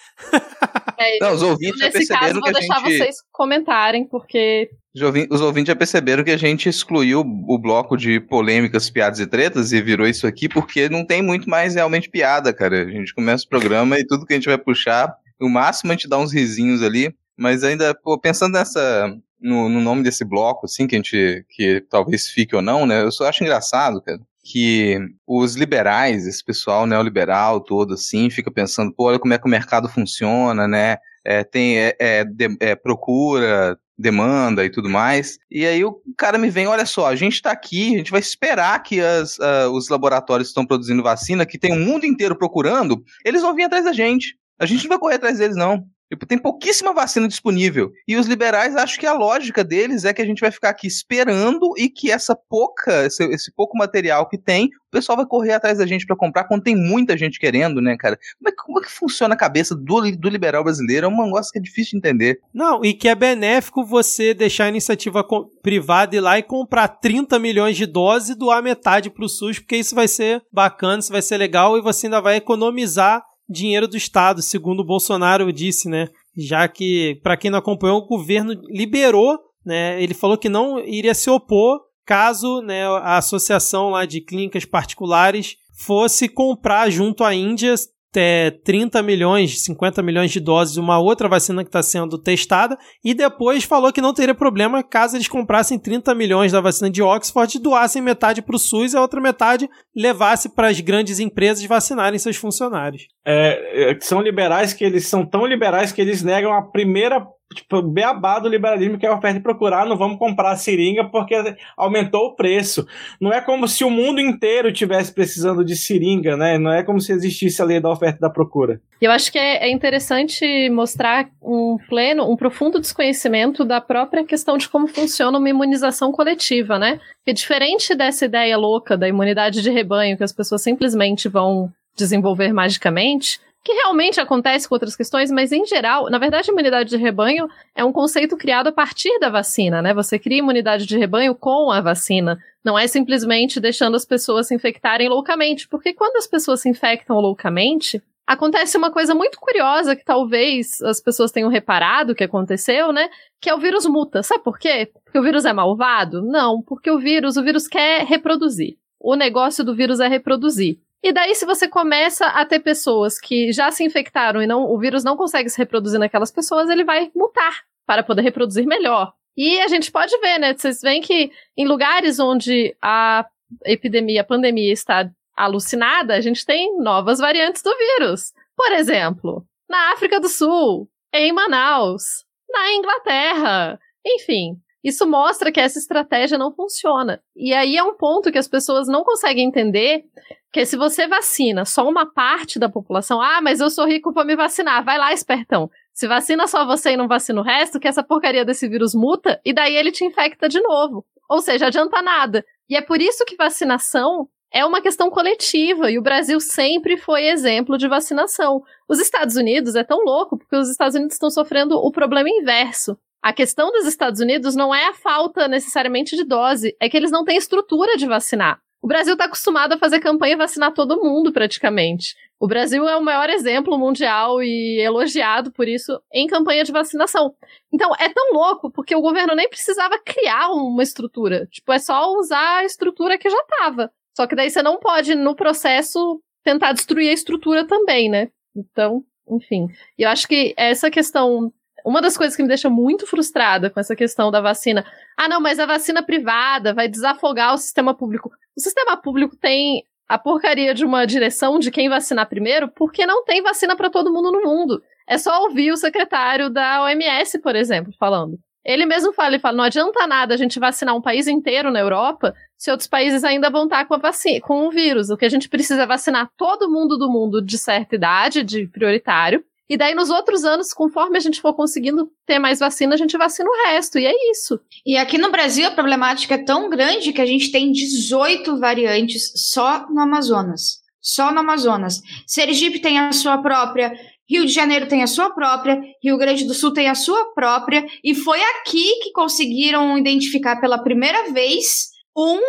É, Não, os ouvintes já nesse caso, perceberam vou que a deixar gente... vocês comentarem, porque Os ouvi- os ouvintes já perceberam que a gente excluiu o bloco de polêmicas, piadas e tretas e virou isso aqui porque não tem muito mais realmente piada, cara. A gente começa o programa e tudo que a gente vai puxar, no máximo a gente dá uns risinhos ali, mas ainda, pô, pensando nessa. No, no nome desse bloco, assim, que a gente. que talvez fique ou não, né? Eu só acho engraçado, cara. Que os liberais, esse pessoal neoliberal todo, assim, fica pensando, pô, olha como é que o mercado funciona, né? É, tem é, é, de- é, procura, demanda e tudo mais. E aí o cara me vem, olha só, a gente tá aqui, a gente vai esperar que as, ah, os laboratórios que estão produzindo vacina, que tem o mundo inteiro procurando, eles vão vir atrás da gente. A gente não vai correr atrás deles, não. Tem pouquíssima vacina disponível. E os liberais acham que a lógica deles é que a gente vai ficar aqui esperando e que essa pouca, esse, esse pouco material que tem, o pessoal vai correr atrás da gente pra comprar quando tem muita gente querendo, né, cara? Como é, como é que funciona a cabeça do, do liberal brasileiro? É um negócio que é difícil de entender. Não, e que é benéfico você deixar a iniciativa privada ir lá e comprar 30 milhões de doses e doar metade pro SUS, porque isso vai ser bacana, isso vai ser legal e você ainda vai economizar dinheiro do Estado, segundo o Bolsonaro disse, né? Já que, para quem não acompanhou, o governo liberou, né? Ele falou que não iria se opor caso né, a associação lá de clínicas particulares fosse comprar junto à Índia é, 30 milhões, 50 milhões de doses, uma outra vacina que está sendo testada, e depois falou que não teria problema caso eles comprassem 30 milhões da vacina de Oxford e doassem metade para o SUS e a outra metade levasse para as grandes empresas vacinarem seus funcionários. É, é, são liberais que eles são tão liberais que eles negam a primeira tipo, beabá do liberalismo que é oferta e procurar, não vamos comprar a seringa porque aumentou o preço. Não é como se o mundo inteiro tivesse precisando de seringa, né? Não é como se existisse a lei da oferta e da procura. Eu acho que é, é interessante mostrar um pleno, um profundo desconhecimento da própria questão de como funciona uma imunização coletiva, né? Porque diferente dessa ideia louca da imunidade de rebanho, que as pessoas simplesmente vão desenvolver magicamente, que realmente acontece com outras questões, mas em geral, na verdade, imunidade de rebanho é um conceito criado a partir da vacina, né? Você cria imunidade de rebanho com a vacina. Não é simplesmente deixando as pessoas se infectarem loucamente, porque quando as pessoas se infectam loucamente, acontece uma coisa muito curiosa que talvez as pessoas tenham reparado que aconteceu, né? Que é o vírus muta. Sabe por quê? Porque o vírus é malvado? Não, porque o vírus, o vírus quer reproduzir. O negócio do vírus é reproduzir. E daí, se você começa a ter pessoas que já se infectaram e não, o vírus não consegue se reproduzir naquelas pessoas, ele vai mutar para poder reproduzir melhor. E a gente pode ver, né? Vocês veem que em lugares onde a epidemia, a pandemia está alucinada, a gente tem novas variantes do vírus. Por exemplo, na África do Sul, em Manaus, na Inglaterra. Enfim, isso mostra que essa estratégia não funciona. E aí é um ponto que as pessoas não conseguem entender, que se você vacina só uma parte da população, ah, mas eu sou rico para me vacinar, vai lá, espertão. Se vacina só você e não vacina o resto, que essa porcaria desse vírus muta e daí ele te infecta de novo. Ou seja, adianta nada. E é por isso que vacinação é uma questão coletiva e o Brasil sempre foi exemplo de vacinação. Os Estados Unidos é tão louco porque os Estados Unidos estão sofrendo o problema inverso. A questão dos Estados Unidos não é a falta necessariamente de dose, é que eles não têm estrutura de vacinar. O Brasil está acostumado a fazer campanha e vacinar todo mundo, praticamente. O Brasil é o maior exemplo mundial e elogiado por isso em campanha de vacinação. Então, é tão louco porque o governo nem precisava criar uma estrutura. Tipo, é só usar a estrutura que já estava. Só que daí você não pode, no processo, tentar destruir a estrutura também, né? Então, enfim. E eu acho que essa questão uma das coisas que me deixa muito frustrada com essa questão da vacina. Ah, não, mas a vacina privada vai desafogar o sistema público. O sistema público tem a porcaria de uma direção de quem vacinar primeiro, porque não tem vacina para todo mundo no mundo. É só ouvir o secretário da OMS, por exemplo, falando. Ele mesmo fala, ele fala, não adianta nada a gente vacinar um país inteiro na Europa se outros países ainda vão estar com a vacina, com o vírus. O que a gente precisa é vacinar todo mundo do mundo de certa idade, de prioritário, e daí, nos outros anos, conforme a gente for conseguindo ter mais vacina, a gente vacina o resto. E é isso. E aqui no Brasil, a problemática é tão grande que a gente tem 18 variantes só no Amazonas. Só no Amazonas. Sergipe tem a sua própria. Rio de Janeiro tem a sua própria, Rio Grande do Sul tem a sua própria, e foi aqui que conseguiram identificar pela primeira vez um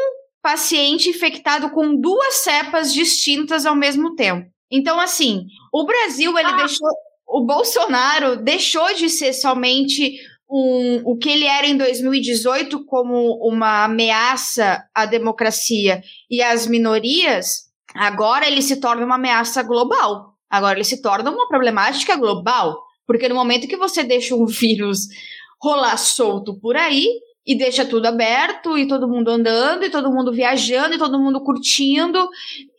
paciente infectado com duas cepas distintas ao mesmo tempo. Então, assim, o Brasil, ele ah. deixou. O Bolsonaro deixou de ser somente um, o que ele era em 2018 como uma ameaça à democracia e às minorias, agora ele se torna uma ameaça global. Agora ele se torna uma problemática global. Porque no momento que você deixa um *laughs* vírus rolar solto por aí, e deixa tudo aberto e todo mundo andando e todo mundo viajando e todo mundo curtindo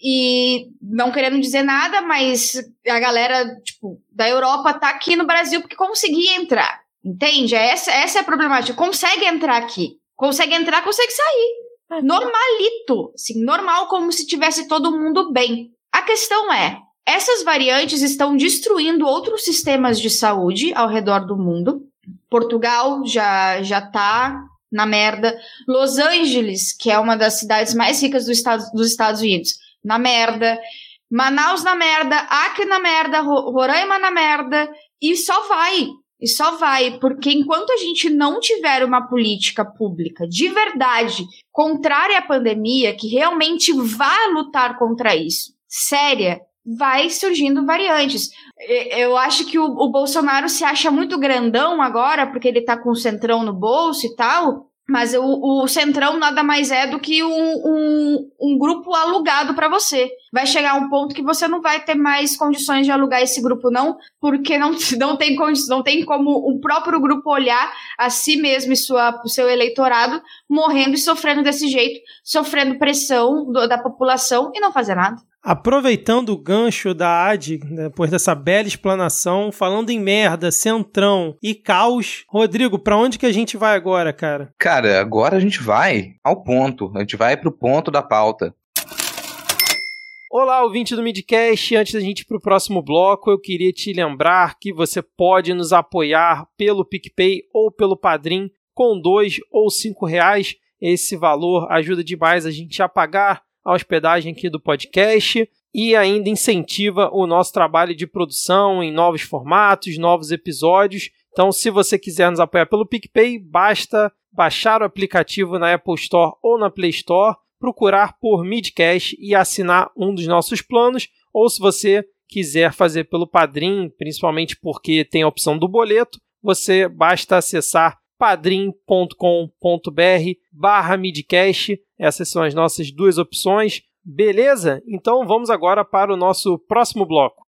e não querendo dizer nada, mas a galera, tipo, da Europa tá aqui no Brasil porque conseguia entrar. Entende? Essa, essa é a problemática. Consegue entrar aqui. Consegue entrar, consegue sair. É. Normalito. Assim, normal, como se tivesse todo mundo bem. A questão é, essas variantes estão destruindo outros sistemas de saúde ao redor do mundo. Portugal já já tá na merda. Los Angeles, que é uma das cidades mais ricas do estado, dos Estados Unidos, na merda. Manaus na merda, Acre na merda, Roraima na merda, e só vai. E só vai, porque enquanto a gente não tiver uma política pública de verdade contrária à pandemia, que realmente vá lutar contra isso, séria, vai surgindo variantes. Eu acho que o, o, Bolsonaro se acha muito grandão agora, porque ele tá com o centrão no bolso e tal. Mas o, o Centrão nada mais é do que um, um, um grupo alugado para você. Vai chegar um ponto que você não vai ter mais condições de alugar esse grupo, não, porque não, *laughs* não, tem, não tem como o próprio grupo olhar a si mesmo e sua, o seu eleitorado morrendo e sofrendo desse jeito, sofrendo pressão do, da população e não fazer nada. Aproveitando o gancho da AD, depois dessa bela explanação, falando em merda, centrão e caos, Rodrigo, para onde que a gente vai agora, cara? Cara, agora a gente vai ao ponto. A gente vai pro ponto da pauta. Olá, ouvinte do Midcast. Antes da gente ir para o próximo bloco, eu queria te lembrar que você pode nos apoiar pelo PicPay ou pelo Padrim com dois ou cinco reais. Esse valor ajuda demais a gente a pagar a hospedagem aqui do podcast e ainda incentiva o nosso trabalho de produção em novos formatos, novos episódios. Então, se você quiser nos apoiar pelo PicPay, basta baixar o aplicativo na Apple Store ou na Play Store, procurar por Midcast e assinar um dos nossos planos, ou se você quiser fazer pelo Padrim, principalmente porque tem a opção do boleto, você basta acessar padrim.com.br barra midcast. Essas são as nossas duas opções. Beleza? Então vamos agora para o nosso próximo bloco.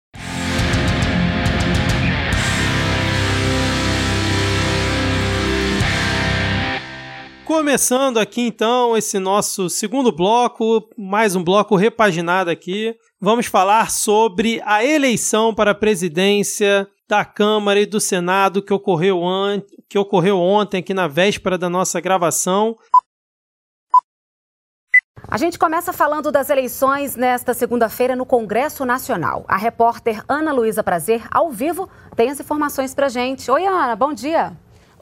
Começando aqui então esse nosso segundo bloco, mais um bloco repaginado aqui. Vamos falar sobre a eleição para a presidência da Câmara e do Senado que ocorreu, an que ocorreu ontem, aqui na véspera da nossa gravação. A gente começa falando das eleições nesta segunda-feira no Congresso Nacional. A repórter Ana Luísa Prazer, ao vivo, tem as informações pra gente. Oi, Ana, bom dia.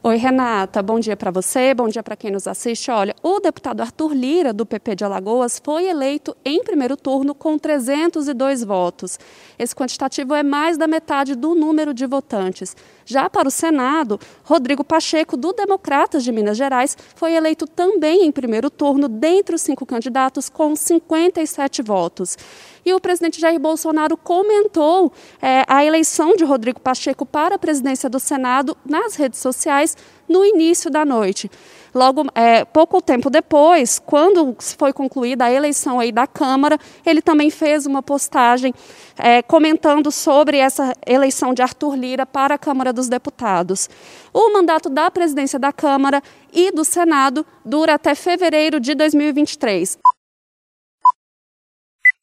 Oi, Renata. Bom dia para você, bom dia para quem nos assiste. Olha, o deputado Arthur Lira, do PP de Alagoas, foi eleito em primeiro turno com 302 votos. Esse quantitativo é mais da metade do número de votantes. Já para o Senado, Rodrigo Pacheco, do Democratas de Minas Gerais, foi eleito também em primeiro turno, dentre os cinco candidatos, com 57 votos. E o presidente Jair Bolsonaro comentou é, a eleição de Rodrigo Pacheco para a presidência do Senado nas redes sociais no início da noite. Logo, é, pouco tempo depois, quando foi concluída a eleição aí da Câmara, ele também fez uma postagem é, comentando sobre essa eleição de Arthur Lira para a Câmara dos Deputados. O mandato da presidência da Câmara e do Senado dura até fevereiro de 2023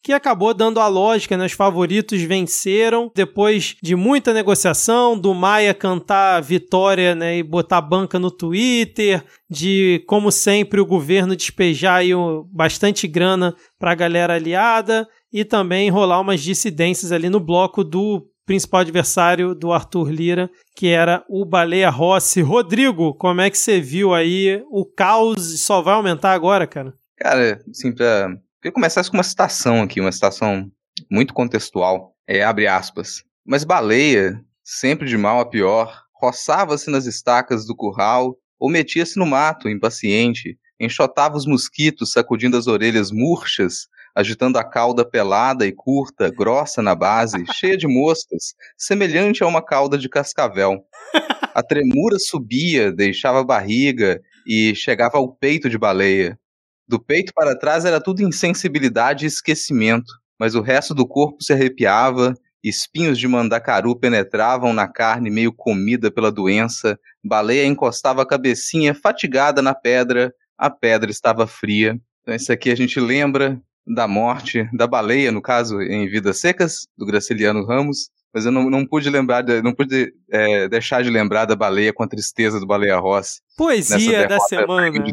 que acabou dando a lógica, né? Os favoritos venceram depois de muita negociação, do Maia cantar vitória, né, e botar banca no Twitter, de como sempre o governo despejar aí bastante grana para a galera aliada e também rolar umas dissidências ali no bloco do principal adversário do Arthur Lira, que era o Baleia Rossi. Rodrigo, como é que você viu aí o caos só vai aumentar agora, cara? Cara, assim, pra Queria começar com uma citação aqui, uma citação muito contextual. É, abre aspas. Mas baleia, sempre de mal a pior, roçava-se nas estacas do curral ou metia-se no mato, impaciente, enxotava os mosquitos, sacudindo as orelhas murchas, agitando a cauda pelada e curta, grossa na base, *laughs* cheia de moscas, semelhante a uma cauda de cascavel. A tremura subia, deixava a barriga e chegava ao peito de baleia. Do peito para trás era tudo insensibilidade e esquecimento, mas o resto do corpo se arrepiava, espinhos de mandacaru penetravam na carne meio comida pela doença, baleia encostava a cabecinha fatigada na pedra, a pedra estava fria. Então, isso aqui a gente lembra da morte da baleia, no caso, em Vidas Secas, do Graciliano Ramos, mas eu não, não pude lembrar, de, não pude é, deixar de lembrar da baleia com a tristeza do Baleia Ross. Poesia da semana. Né?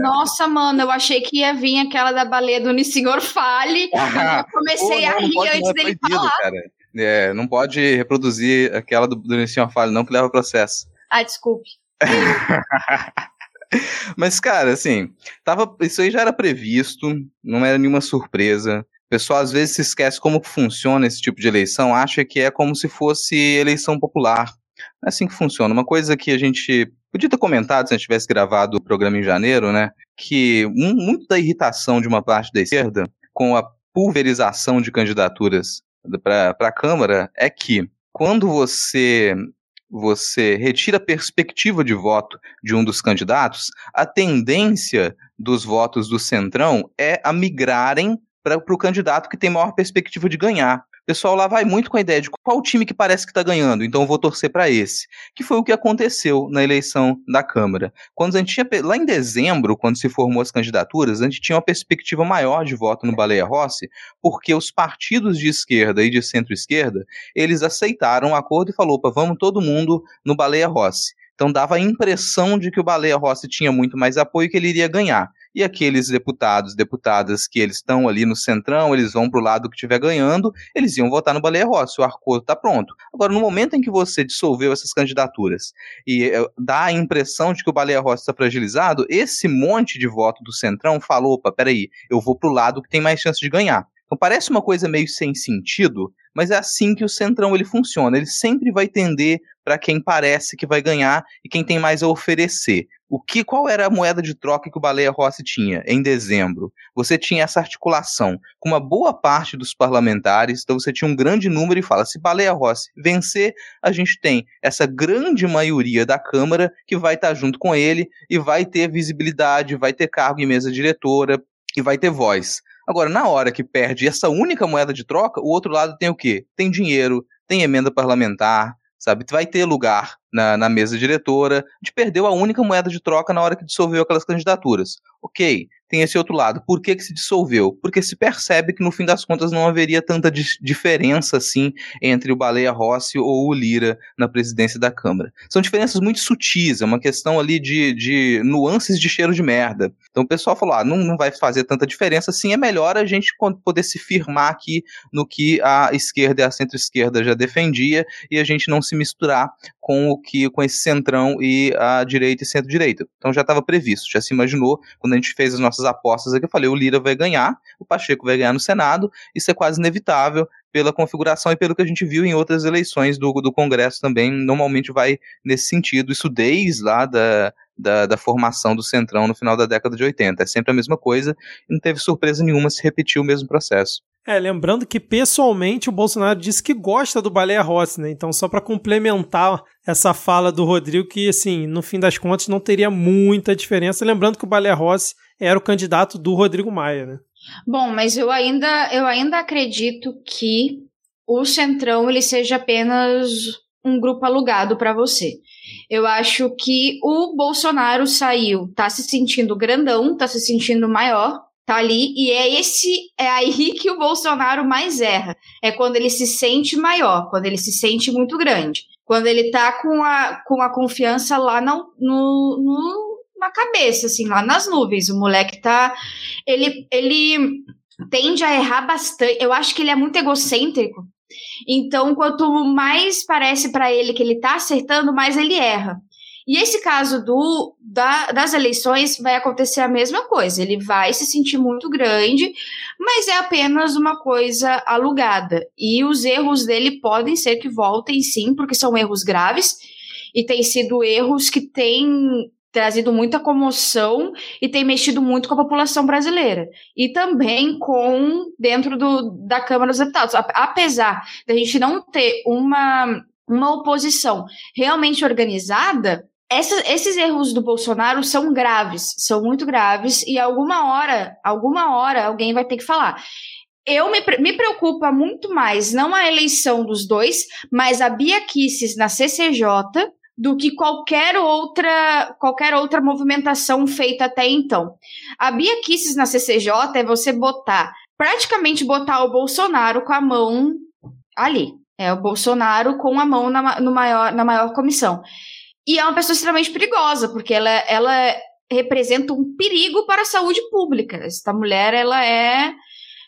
Nossa, mano, eu achei que ia vir aquela da baleia do Senhor Fale. *laughs* Ah, eu comecei pô, não, a rir pode, antes é dele falar. Cara. É, não pode reproduzir aquela do, do Senhor Fale, não, que leva processo. Ah, desculpe. *laughs* Mas, cara, assim, tava, isso aí já era previsto, não era nenhuma surpresa pessoal às vezes se esquece como funciona esse tipo de eleição, acha que é como se fosse eleição popular. Não é assim que funciona. Uma coisa que a gente podia ter comentado se a gente tivesse gravado o programa em janeiro, né? Que muito da irritação de uma parte da esquerda com a pulverização de candidaturas para a Câmara é que quando você você retira a perspectiva de voto de um dos candidatos, a tendência dos votos do Centrão é a migrarem para o candidato que tem maior perspectiva de ganhar. O pessoal lá vai muito com a ideia de qual time que parece que está ganhando, então eu vou torcer para esse. Que foi o que aconteceu na eleição da Câmara. Quando a gente tinha, lá em dezembro, quando se formou as candidaturas, a gente tinha uma perspectiva maior de voto no Baleia Rossi, porque os partidos de esquerda e de centro-esquerda, eles aceitaram o acordo e falou, opa, vamos todo mundo no Baleia Rossi. Então dava a impressão de que o Baleia Rossi tinha muito mais apoio que ele iria ganhar e aqueles deputados, deputadas que eles estão ali no centrão, eles vão para o lado que estiver ganhando, eles iam votar no Baleia Rossi, o acordo está pronto. Agora, no momento em que você dissolveu essas candidaturas e é, dá a impressão de que o Baleia Rossi está fragilizado, esse monte de voto do centrão falou, opa, peraí, eu vou para o lado que tem mais chance de ganhar. Então parece uma coisa meio sem sentido, mas é assim que o centrão ele funciona. Ele sempre vai tender para quem parece que vai ganhar e quem tem mais a oferecer. O que, qual era a moeda de troca que o Baleia Rossi tinha em dezembro? Você tinha essa articulação com uma boa parte dos parlamentares, então você tinha um grande número e fala: se Baleia Rossi vencer, a gente tem essa grande maioria da Câmara que vai estar junto com ele e vai ter visibilidade, vai ter cargo em mesa diretora e vai ter voz. Agora, na hora que perde essa única moeda de troca, o outro lado tem o quê? Tem dinheiro, tem emenda parlamentar, sabe? Vai ter lugar na, na mesa diretora. A gente perdeu a única moeda de troca na hora que dissolveu aquelas candidaturas. Ok, tem esse outro lado. Por que, que se dissolveu? Porque se percebe que no fim das contas não haveria tanta di diferença assim entre o Baleia Rossi ou o Lira na presidência da Câmara. São diferenças muito sutis, é uma questão ali de, de nuances de cheiro de merda. Então o pessoal falou: ah, não, não vai fazer tanta diferença assim, é melhor a gente poder se firmar aqui no que a esquerda e a centro-esquerda já defendia e a gente não se misturar com o que com esse centrão e a direita e centro-direita. Então já estava previsto, já se imaginou quando a gente fez as nossas apostas aqui, eu falei, o Lira vai ganhar, o Pacheco vai ganhar no Senado, isso é quase inevitável pela configuração e pelo que a gente viu em outras eleições do, do Congresso também, normalmente vai nesse sentido, isso desde lá da, da, da, formação do Centrão no final da década de 80. É sempre a mesma coisa não teve surpresa nenhuma se repetir o mesmo processo. É, lembrando que pessoalmente o Bolsonaro disse que gosta do Baleia Rossi, né? Então, só para complementar essa fala do Rodrigo, que assim, no fim das contas não teria muita diferença. Lembrando que o Baleia Rossi era o candidato do Rodrigo Maia, né? Bom, mas eu ainda, eu ainda acredito que o Centrão ele seja apenas um grupo alugado para você. Eu acho que o Bolsonaro saiu, tá se sentindo grandão, tá se sentindo maior, tá ali, e é esse, é aí que o Bolsonaro mais erra. É quando ele se sente maior, quando ele se sente muito grande. Quando ele tá com a, com a confiança lá no, no, no na cabeça, assim, lá nas nuvens. O moleque tá. Ele, ele tende a errar bastante. Eu acho que ele é muito egocêntrico. Então, quanto mais parece para ele que ele tá acertando, mais ele erra. E esse caso do, da, das eleições vai acontecer a mesma coisa. Ele vai se sentir muito grande, mas é apenas uma coisa alugada. E os erros dele podem ser que voltem sim, porque são erros graves e têm sido erros que têm trazido muita comoção e tem mexido muito com a população brasileira. E também com dentro do, da Câmara dos Deputados. Apesar da gente não ter uma, uma oposição realmente organizada, essa, esses erros do Bolsonaro são graves, são muito graves, e alguma hora, alguma hora, alguém vai ter que falar. Eu me, me preocupa muito mais, não a eleição dos dois, mas a Bia Kisses na CCJ, do que qualquer outra qualquer outra movimentação feita até então. A Bia Kisses na CCJ é você botar, praticamente botar o Bolsonaro com a mão ali. É o Bolsonaro com a mão na, no maior, na maior comissão. E é uma pessoa extremamente perigosa, porque ela, ela representa um perigo para a saúde pública. Esta mulher, ela é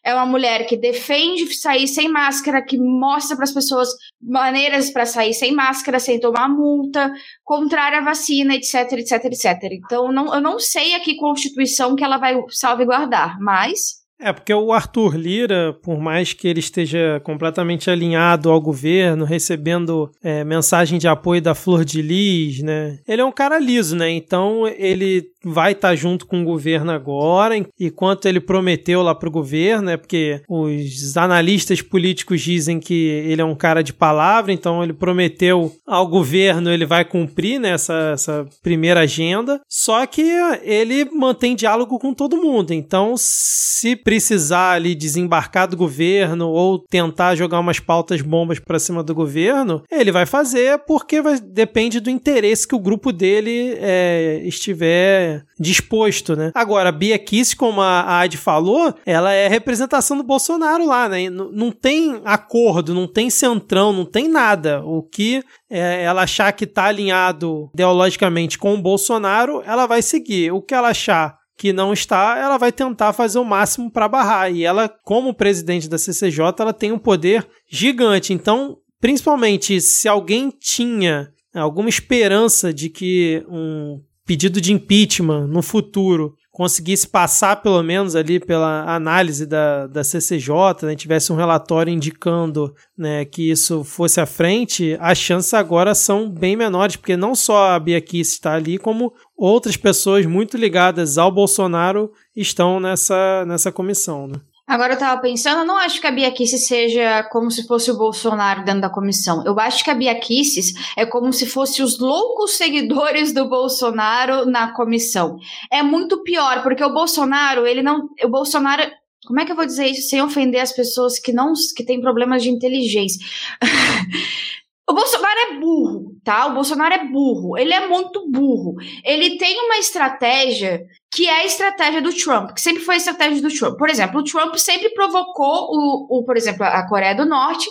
é uma mulher que defende sair sem máscara, que mostra para as pessoas maneiras para sair sem máscara, sem tomar multa, contrária à vacina, etc, etc, etc. Então, não, eu não sei a que constituição que ela vai salvaguardar, mas é, porque o Arthur Lira, por mais que ele esteja completamente alinhado ao governo, recebendo é, mensagem de apoio da Flor de Lis, né? Ele é um cara liso, né? Então ele vai estar tá junto com o governo agora, e quanto ele prometeu lá pro governo, né? Porque os analistas políticos dizem que ele é um cara de palavra, então ele prometeu ao governo, ele vai cumprir né, essa, essa primeira agenda. Só que ele mantém diálogo com todo mundo. Então, se precisar ali desembarcar do governo ou tentar jogar umas pautas bombas para cima do governo, ele vai fazer porque vai, depende do interesse que o grupo dele é, estiver disposto, né? Agora, a Bia Kiss, como a Ad falou, ela é representação do Bolsonaro lá, né? Não, tem acordo, não tem centrão, não tem nada. O que é, ela achar que está alinhado ideologicamente com o Bolsonaro, ela vai seguir. O que ela achar que não está, ela vai tentar fazer o máximo para barrar. E ela, como presidente da CCJ, ela tem um poder gigante. Então, principalmente se alguém tinha alguma esperança de que um pedido de impeachment no futuro conseguisse passar pelo menos ali pela análise da, da CCJ, né, tivesse um relatório indicando né, que isso fosse à frente, as chances agora são bem menores, porque não só a Bia Kiss está ali, como outras pessoas muito ligadas ao Bolsonaro estão nessa, nessa comissão. Né? Agora eu tava pensando, eu não acho que a Bia Kicis seja como se fosse o Bolsonaro dentro da comissão. Eu acho que a Bia Kicis é como se fosse os loucos seguidores do Bolsonaro na comissão. É muito pior, porque o Bolsonaro, ele não. O Bolsonaro. Como é que eu vou dizer isso sem ofender as pessoas que não que têm problemas de inteligência? *laughs* O Bolsonaro é burro, tá? O Bolsonaro é burro. Ele é muito burro. Ele tem uma estratégia que é a estratégia do Trump, que sempre foi a estratégia do Trump. Por exemplo, o Trump sempre provocou o, o por exemplo, a Coreia do Norte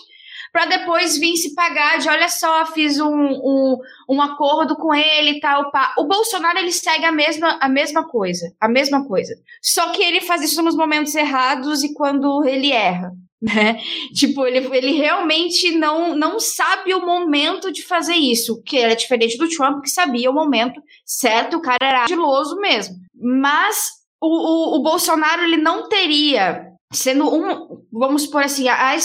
para depois vir se pagar de olha só, fiz um, um, um acordo com ele e tal. Pá. O Bolsonaro ele segue a mesma, a mesma coisa, a mesma coisa. Só que ele faz isso nos momentos errados e quando ele erra *laughs* né? Tipo, ele, ele realmente não, não sabe o momento de fazer isso, que era diferente do Trump, que sabia o momento certo, o cara era ardiloso mesmo. Mas o, o, o Bolsonaro, ele não teria, sendo um, vamos por assim, a,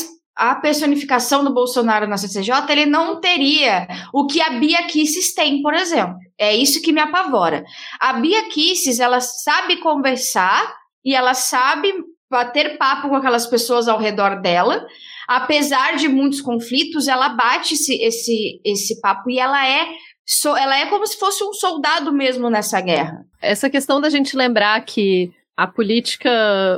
a personificação do Bolsonaro na CCJ, ele não teria o que a Bia Kisses tem, por exemplo. É isso que me apavora. A Bia Kisses, ela sabe conversar e ela sabe bater papo com aquelas pessoas ao redor dela. Apesar de muitos conflitos, ela bate esse, esse, esse papo e ela é ela é como se fosse um soldado mesmo nessa guerra. Essa questão da gente lembrar que a política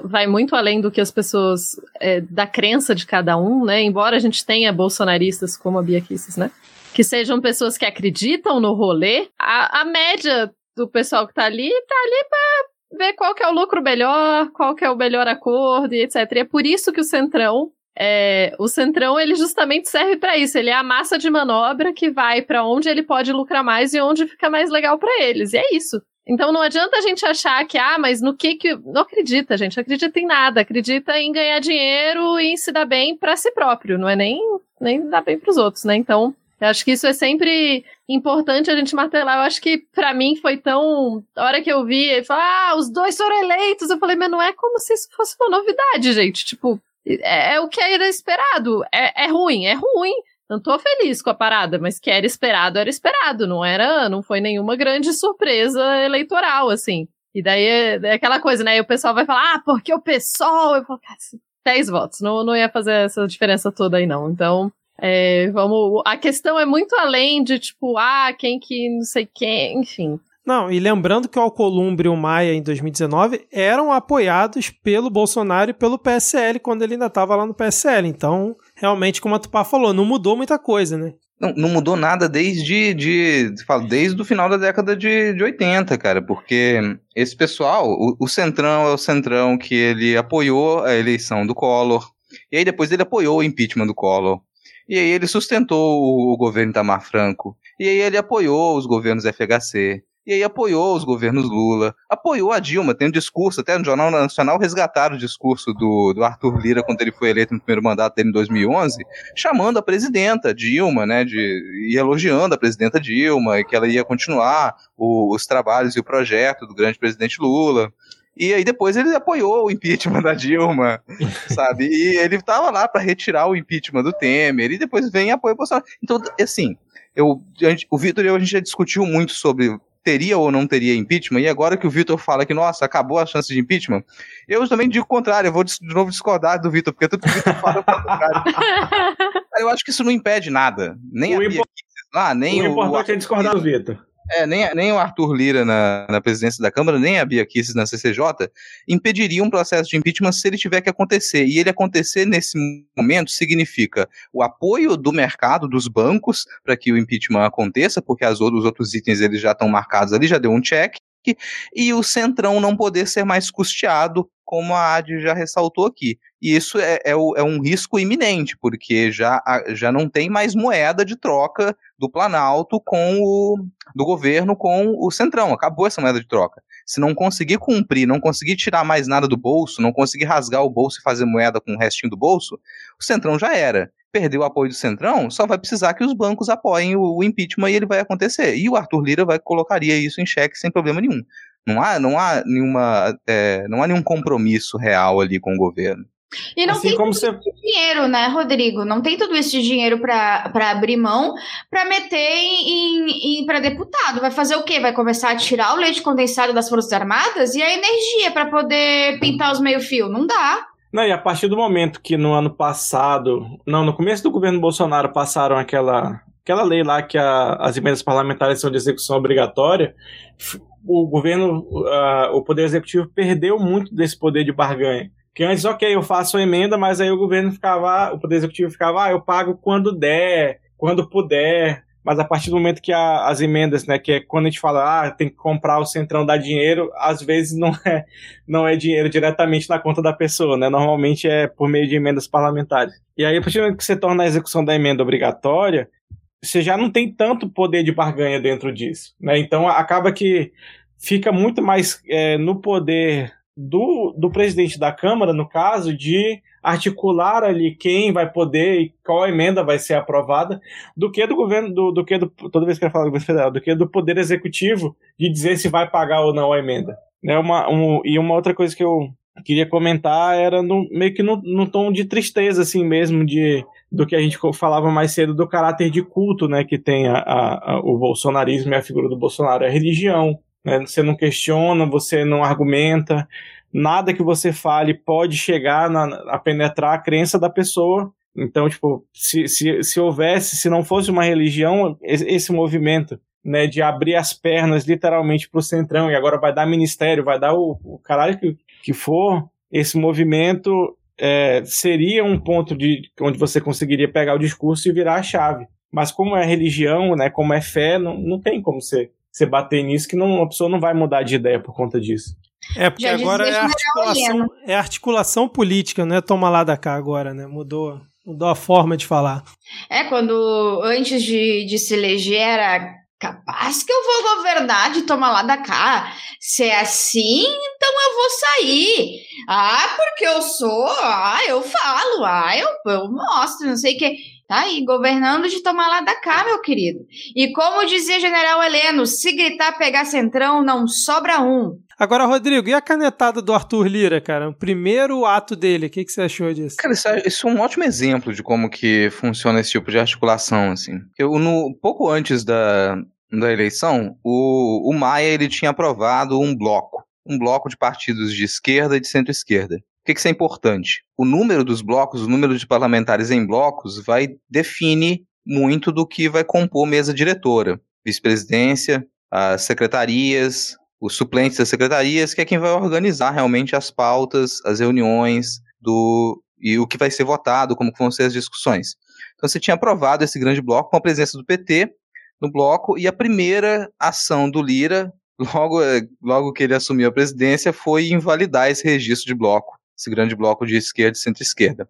vai muito além do que as pessoas é, da crença de cada um, né? Embora a gente tenha bolsonaristas como a Bia Kisses, né? Que sejam pessoas que acreditam no rolê, a, a média do pessoal que tá ali, tá ali pra ver qual que é o lucro melhor, qual que é o melhor acordo e etc. E é por isso que o Centrão, é, o Centrão ele justamente serve para isso. Ele é a massa de manobra que vai para onde ele pode lucrar mais e onde fica mais legal para eles. E é isso. Então não adianta a gente achar que, ah, mas no que que. Não acredita, gente. Acredita em nada. Acredita em ganhar dinheiro e em se dar bem para si próprio. Não é nem, nem dar bem para os outros, né? Então eu acho que isso é sempre importante a gente martelar. Eu acho que para mim foi tão. A hora que eu vi, ele falou: ah, os dois foram eleitos. Eu falei, mas não é como se isso fosse uma novidade, gente. Tipo, é, é o que era esperado. É, é ruim, é ruim. Não tô feliz com a parada, mas que era esperado, era esperado. Não era, não foi nenhuma grande surpresa eleitoral, assim. E daí é, é aquela coisa, né? E o pessoal vai falar, ah, porque o pessoal. Eu falo, cara, 10 votos. Não, não ia fazer essa diferença toda aí, não. Então, é, vamos, a questão é muito além de tipo, ah, quem que não sei quem, enfim. Não, e lembrando que o Alcolumbre e o Maia em 2019 eram apoiados pelo Bolsonaro e pelo PSL quando ele ainda estava lá no PSL. Então, realmente, como a Tupá falou, não mudou muita coisa, né? Não, não mudou nada desde, de, desde o final da década de, de 80, cara, porque esse pessoal, o, o Centrão é o Centrão que ele apoiou a eleição do Collor, e aí depois ele apoiou o impeachment do Collor. E aí ele sustentou o governo Itamar Franco. E aí ele apoiou os governos FHC. E aí apoiou os governos Lula, apoiou a Dilma, tem um discurso, até no Jornal Nacional resgataram o discurso do, do Arthur Lira quando ele foi eleito no primeiro mandato dele em 2011, chamando a presidenta Dilma, né, de, e elogiando a presidenta Dilma, e que ela ia continuar o, os trabalhos e o projeto do grande presidente Lula. E aí depois ele apoiou o impeachment da Dilma, *laughs* sabe? E ele estava lá para retirar o impeachment do Temer, e depois vem e apoia o Bolsonaro. Então, assim, eu, gente, o Vitor e eu, a gente já discutiu muito sobre teria ou não teria impeachment, e agora que o Vitor fala que, nossa, acabou a chance de impeachment, eu também digo o contrário, eu vou de novo discordar do Vitor, porque tudo que o Vitor fala é o contrário. *laughs* eu acho que isso não impede nada. Nem o a Bia lá, nem o, o importante o, é discordar do Vitor. É, nem, nem o Arthur Lira na, na presidência da Câmara, nem a Bia Kicis na CCJ impediriam um processo de impeachment se ele tiver que acontecer. E ele acontecer nesse momento significa o apoio do mercado, dos bancos, para que o impeachment aconteça, porque as, os outros itens eles já estão marcados ali, já deu um check, e o Centrão não poder ser mais custeado, como a AD já ressaltou aqui. E isso é, é, é, um risco iminente, porque já, já não tem mais moeda de troca do Planalto com o do governo com o Centrão. Acabou essa moeda de troca. Se não conseguir cumprir, não conseguir tirar mais nada do bolso, não conseguir rasgar o bolso e fazer moeda com o restinho do bolso, o Centrão já era. Perdeu o apoio do Centrão, só vai precisar que os bancos apoiem o, o impeachment e ele vai acontecer. E o Arthur Lira vai colocaria isso em xeque sem problema nenhum. Não há, não há nenhuma, é, não há nenhum compromisso real ali com o governo. E não assim tem todo você... esse dinheiro, né, Rodrigo? Não tem todo esse dinheiro para abrir mão para meter em, em para deputado. Vai fazer o quê? Vai começar a tirar o leite condensado das Forças Armadas e a energia para poder pintar os meio-fio? Não dá. Não, e a partir do momento que no ano passado, não, no começo do governo Bolsonaro passaram aquela, aquela lei lá que a, as emendas parlamentares são de execução obrigatória, o governo, uh, o poder executivo perdeu muito desse poder de barganha. Que antes, ok, eu faço a emenda, mas aí o governo ficava, o Poder Executivo ficava, ah, eu pago quando der, quando puder. Mas a partir do momento que a, as emendas, né, que é quando a gente fala, ah, tem que comprar o centrão, dar dinheiro, às vezes não é, não é dinheiro diretamente na conta da pessoa, né? Normalmente é por meio de emendas parlamentares. E aí, a partir do momento que você torna a execução da emenda obrigatória, você já não tem tanto poder de barganha dentro disso, né? Então acaba que fica muito mais é, no poder do, do presidente da Câmara, no caso, de articular ali quem vai poder e qual emenda vai ser aprovada, do que do governo, do, do que do, toda vez que eu falo do governo federal, do que do poder executivo de dizer se vai pagar ou não a emenda. Né, uma, um, e uma outra coisa que eu queria comentar era no, meio que no, no tom de tristeza, assim mesmo, de do que a gente falava mais cedo do caráter de culto, né, que tem a, a, a o bolsonarismo e a figura do Bolsonaro, a religião. Né? Você não questiona, você não argumenta, nada que você fale pode chegar na, a penetrar a crença da pessoa. Então, tipo, se, se, se houvesse, se não fosse uma religião, esse movimento né, de abrir as pernas literalmente para o centrão e agora vai dar ministério, vai dar o, o caralho que, que for, esse movimento é, seria um ponto de onde você conseguiria pegar o discurso e virar a chave. Mas como é religião, né, como é fé, não, não tem como você você bater nisso que não, a pessoa não vai mudar de ideia por conta disso. É, porque Já agora é articulação, é articulação política, não é tomar lá da cá agora, né? Mudou, mudou a forma de falar. É, quando antes de, de se eleger era capaz que eu vou governar de tomar lá da cá. Se é assim, então eu vou sair. Ah, porque eu sou, ah, eu falo, ah, eu, eu mostro, não sei o que. Tá aí, governando de tomar lá da cá, meu querido. E como dizia General Heleno, se gritar pegar centrão, não sobra um. Agora, Rodrigo, e a canetada do Arthur Lira, cara? O primeiro ato dele, o que, que você achou disso? Cara, isso é, isso é, um ótimo exemplo de como que funciona esse tipo de articulação, assim. Eu, no, pouco antes da, da eleição, o, o Maia ele tinha aprovado um bloco. Um bloco de partidos de esquerda e de centro-esquerda. Por que, que isso é importante? O número dos blocos, o número de parlamentares em blocos, vai define muito do que vai compor mesa diretora. Vice-presidência, as secretarias, os suplentes das secretarias, que é quem vai organizar realmente as pautas, as reuniões do e o que vai ser votado, como vão ser as discussões. Então você tinha aprovado esse grande bloco com a presença do PT no bloco e a primeira ação do Lira, *laughs* logo, logo que ele assumiu a presidência, foi invalidar esse registro de bloco esse grande bloco de esquerda e centro-esquerda.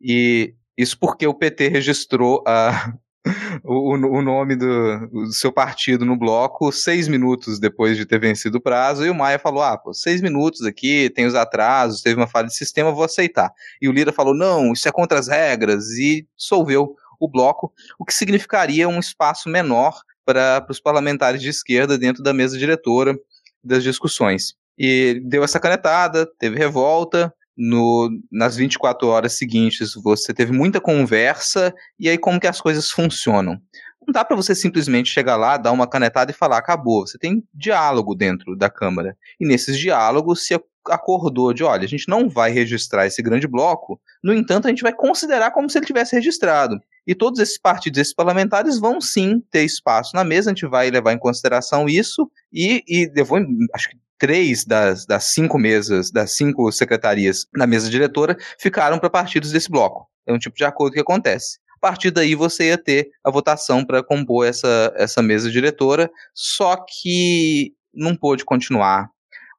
E isso porque o PT registrou a, *laughs* o, o, nome do, do, seu partido no bloco seis minutos depois de ter vencido o prazo, e o Maia falou: ah, pô, seis minutos aqui, tem os atrasos, teve uma falha de sistema, vou aceitar. E o Lira falou: não, isso é contra as regras, e dissolveu o bloco, o que significaria um espaço menor para os parlamentares de esquerda dentro da mesa diretora das discussões. E deu essa canetada, teve revolta. No, nas 24 horas seguintes, você teve muita conversa. E aí, como que as coisas funcionam? Não dá para você simplesmente chegar lá, dar uma canetada e falar, acabou. Você tem diálogo dentro da Câmara. E nesses diálogos se acordou de, olha, a gente não vai registrar esse grande bloco, no entanto, a gente vai considerar como se ele tivesse registrado. E todos esses partidos, esses parlamentares vão sim ter espaço na mesa, a gente vai levar em consideração isso, e, e levou, acho que três das, das cinco mesas, das cinco secretarias na mesa diretora, ficaram para partidos desse bloco. É um tipo de acordo que acontece. A partir daí você ia ter a votação para compor essa, essa mesa diretora, só que não pôde continuar.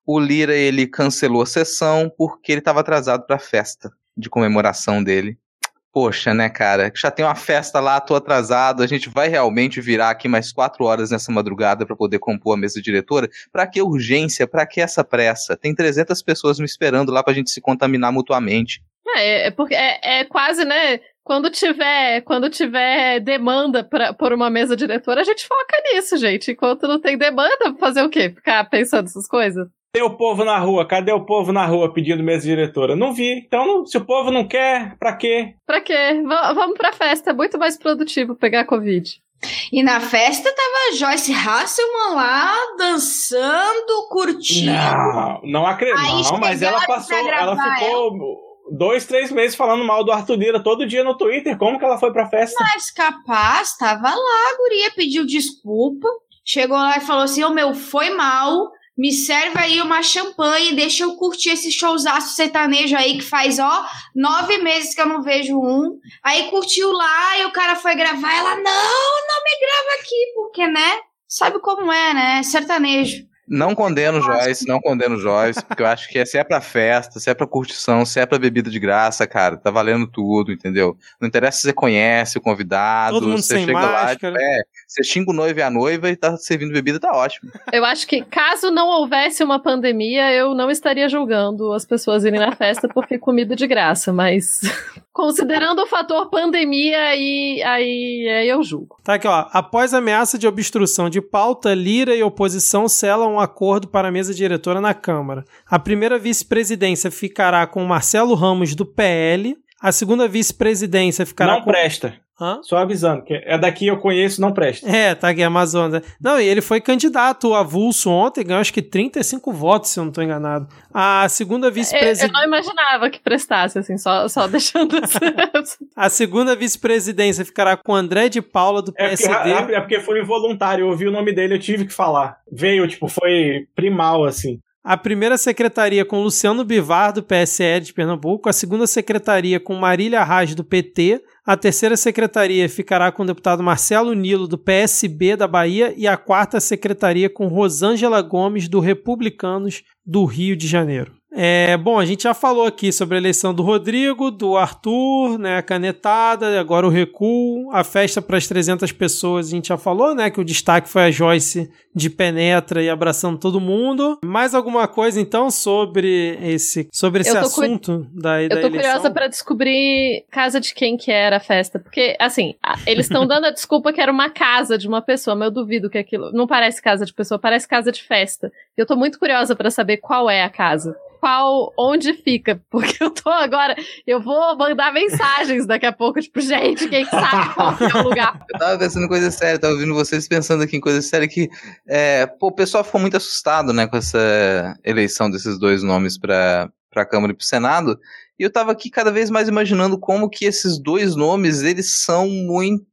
O Lira ele cancelou a sessão porque ele estava atrasado para a festa de comemoração dele. Poxa, né, cara? Já tem uma festa lá, tô atrasado. A gente vai realmente virar aqui mais quatro horas nessa madrugada para poder compor a mesa diretora? Para que urgência? Para que essa pressa? Tem 300 pessoas me esperando lá pra gente se contaminar mutuamente. É, é porque é, é quase, né? Quando tiver, quando tiver demanda pra, por uma mesa diretora, a gente foca nisso, gente. Enquanto não tem demanda, fazer o quê? Ficar pensando essas coisas? Cadê o povo na rua? Cadê o povo na rua pedindo mesa diretora? Não vi. Então, se o povo não quer, pra quê? Pra quê? V vamos pra festa. É muito mais produtivo pegar Covid. E na festa tava Joyce Hasselman lá dançando, curtindo. Não, não acredito. Não, mas ela passou, ela ficou ela. Dois, três meses falando mal do Arthur Lira todo dia no Twitter. Como que ela foi pra festa? Mas capaz, tava lá, guria, pediu desculpa. Chegou lá e falou assim: Ô oh, meu, foi mal me serve aí uma champanhe, deixa eu curtir esse showzaço sertanejo aí que faz, ó, nove meses que eu não vejo um. Aí curtiu lá e o cara foi gravar, ela, não, não me grava aqui, porque, né, sabe como é, né, sertanejo. Não condeno Joyce, não condeno Joyce, porque eu acho que se é pra festa, se é pra curtição, se é pra bebida de graça, cara, tá valendo tudo, entendeu? Não interessa se você conhece o convidado, Todo mundo você sem chega máscara. lá, é, você xinga o noivo e a noiva e tá servindo bebida, tá ótimo. Eu acho que caso não houvesse uma pandemia, eu não estaria julgando as pessoas irem na festa porque comida de graça, mas *laughs* considerando o fator pandemia, aí, aí, aí eu julgo. Tá aqui, ó. Após ameaça de obstrução de pauta, Lira e oposição selam um acordo para a mesa diretora na Câmara. A primeira vice-presidência ficará com Marcelo Ramos, do PL. A segunda vice-presidência ficará Não com... presta. Hã? Só avisando, que é daqui eu conheço, não presta. É, tá aqui, Amazonas. Não, e ele foi candidato avulso ontem, ganhou acho que 35 votos, se eu não tô enganado. A segunda Eu, eu vice-presidente. não imaginava que prestasse, assim, só, só deixando. *laughs* A segunda vice-presidência ficará com André de Paula, do É porque, PSD. é porque foi involuntário, eu ouvi o nome dele, eu tive que falar. Veio, tipo, foi primal, assim. A primeira secretaria com Luciano Bivar, do PSL de Pernambuco. A segunda secretaria com Marília Arras, do PT. A terceira secretaria ficará com o deputado Marcelo Nilo, do PSB da Bahia. E a quarta secretaria com Rosângela Gomes, do Republicanos do Rio de Janeiro. É, bom, a gente já falou aqui sobre a eleição do Rodrigo, do Arthur, né, a canetada, agora o recuo, a festa para as 300 pessoas, a gente já falou, né, que o destaque foi a Joyce de penetra e abraçando todo mundo. Mais alguma coisa então sobre esse sobre esse tô cu- assunto da, da Eu tô eleição? curiosa pra descobrir casa de quem que era a festa. Porque, assim, eles estão dando a desculpa que era uma casa de uma pessoa, mas eu duvido que aquilo. Não parece casa de pessoa, parece casa de festa. Eu tô muito curiosa pra saber qual é a casa. Qual, onde fica, porque eu tô agora, eu vou mandar mensagens daqui a pouco, tipo, gente, quem sabe qual é o lugar? Eu tava pensando em coisa séria, tava ouvindo vocês pensando aqui em coisa séria que, é, pô, o pessoal ficou muito assustado, né, com essa eleição desses dois nomes pra, pra Câmara e pro Senado, e eu tava aqui cada vez mais imaginando como que esses dois nomes, eles são muito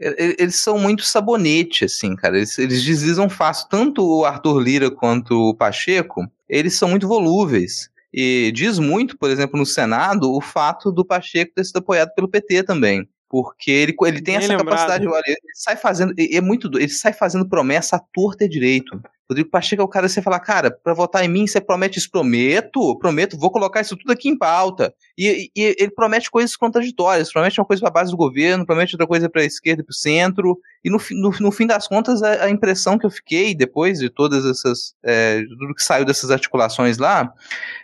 e- eles são muito sabonete, assim, cara. Eles, eles deslizam fácil. Tanto o Arthur Lira quanto o Pacheco, eles são muito volúveis. E diz muito, por exemplo, no Senado, o fato do Pacheco ter sido apoiado pelo PT também. Porque ele, ele tem Bem essa lembrado. capacidade, olha, ele sai fazendo, é muito, ele sai fazendo promessa à torta e direito. Rodrigo Pacheco é o cara que você fala, cara, pra votar em mim, você promete isso, prometo, prometo, vou colocar isso tudo aqui em pauta. E, e- e ele promete coisas contraditórias, promete uma coisa pra base do governo, promete outra coisa pra esquerda e pro centro. E no, no, no fim das contas, a, a impressão que eu fiquei, depois de todas essas, é, de tudo que saiu dessas articulações lá,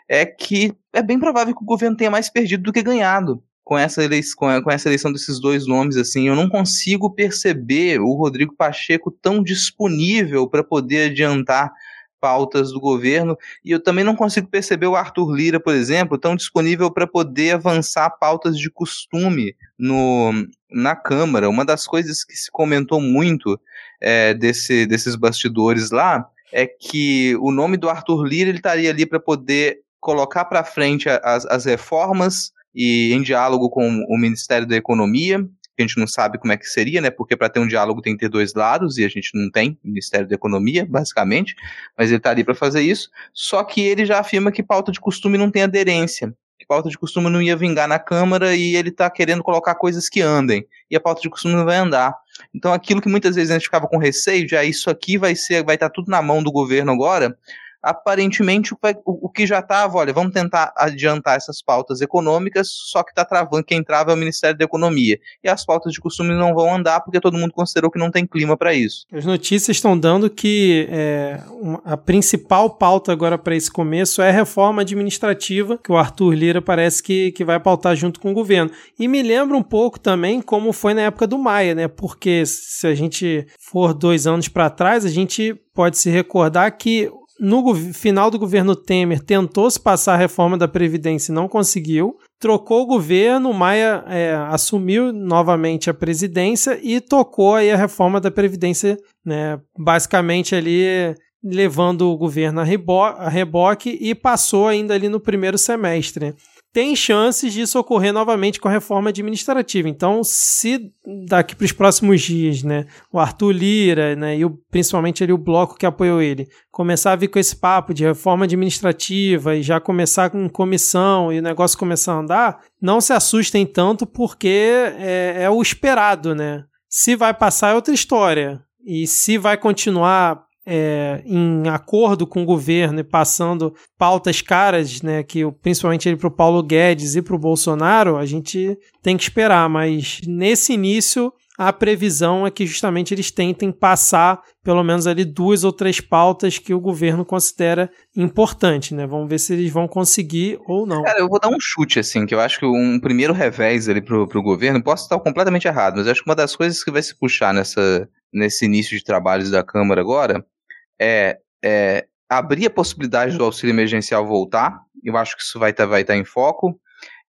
é que é bem provável que o governo tenha mais perdido do que ganhado com essa, eleição, com, essa eleição desses dois nomes, assim, eu não consigo perceber o Rodrigo Pacheco tão disponível para poder adiantar pautas do governo, e eu também não consigo perceber o Arthur Lira, por exemplo, tão disponível para poder avançar pautas de costume no, na Câmara. Uma das coisas que se comentou muito é, desse, desses bastidores lá é que o nome do Arthur Lira ele estaria ali para poder colocar para frente as, as reformas e em diálogo com o Ministério da Economia, que a gente não sabe como é que seria, né? Porque para ter um diálogo tem que ter dois lados e a gente não tem Ministério da Economia, basicamente, mas ele está ali para fazer isso. Só que ele já afirma que pauta de costume não tem aderência, que pauta de costume não ia vingar na Câmara e ele está querendo colocar coisas que andem e a pauta de costume não vai andar. Então aquilo que muitas vezes a gente ficava com receio, já isso aqui vai ser, vai estar tá tudo na mão do governo agora aparentemente o, o, que já estava, olha, vamos tentar adiantar essas pautas econômicas, só que está travando, quem trava é o Ministério da Economia. E as pautas de costume não vão andar porque todo mundo considerou que não tem clima para isso. As notícias estão dando que é, a principal pauta agora para esse começo é a reforma administrativa, que o Arthur Lira parece que, que vai pautar junto com o governo. E me lembra um pouco também como foi na época do Maia, né? Porque se a gente for dois anos para trás, a gente pode se recordar que no final do governo Temer, tentou se passar a reforma da Previdência e não conseguiu. Trocou o governo, Maia é, assumiu novamente a presidência e tocou aí a reforma da Previdência, né, basicamente ali levando o governo a, a reboque e passou ainda ali no primeiro semestre tem chances disso ocorrer novamente com a reforma administrativa. Então, se daqui para os próximos dias, né, o Arthur Lira, né, e o, principalmente ali o bloco que apoiou ele, começar a vir com esse papo de reforma administrativa e já começar com comissão e o negócio começar a andar, não se assustem tanto porque é, é o esperado, né? Se vai passar é outra história. E se vai continuar é, em acordo com o governo e passando pautas caras, né, que principalmente para o Paulo Guedes e para o Bolsonaro, a gente tem que esperar. Mas nesse início, a previsão é que justamente eles tentem passar pelo menos ali duas ou três pautas que o governo considera importante, né? Vamos ver se eles vão conseguir ou não. Cara, eu vou dar um chute, assim, que eu acho que um primeiro revés ali pro, pro governo, posso estar completamente errado, mas acho que uma das coisas que vai se puxar nessa, nesse início de trabalhos da Câmara agora é, é abrir a possibilidade do auxílio emergencial voltar, eu acho que isso vai estar tá, vai tá em foco,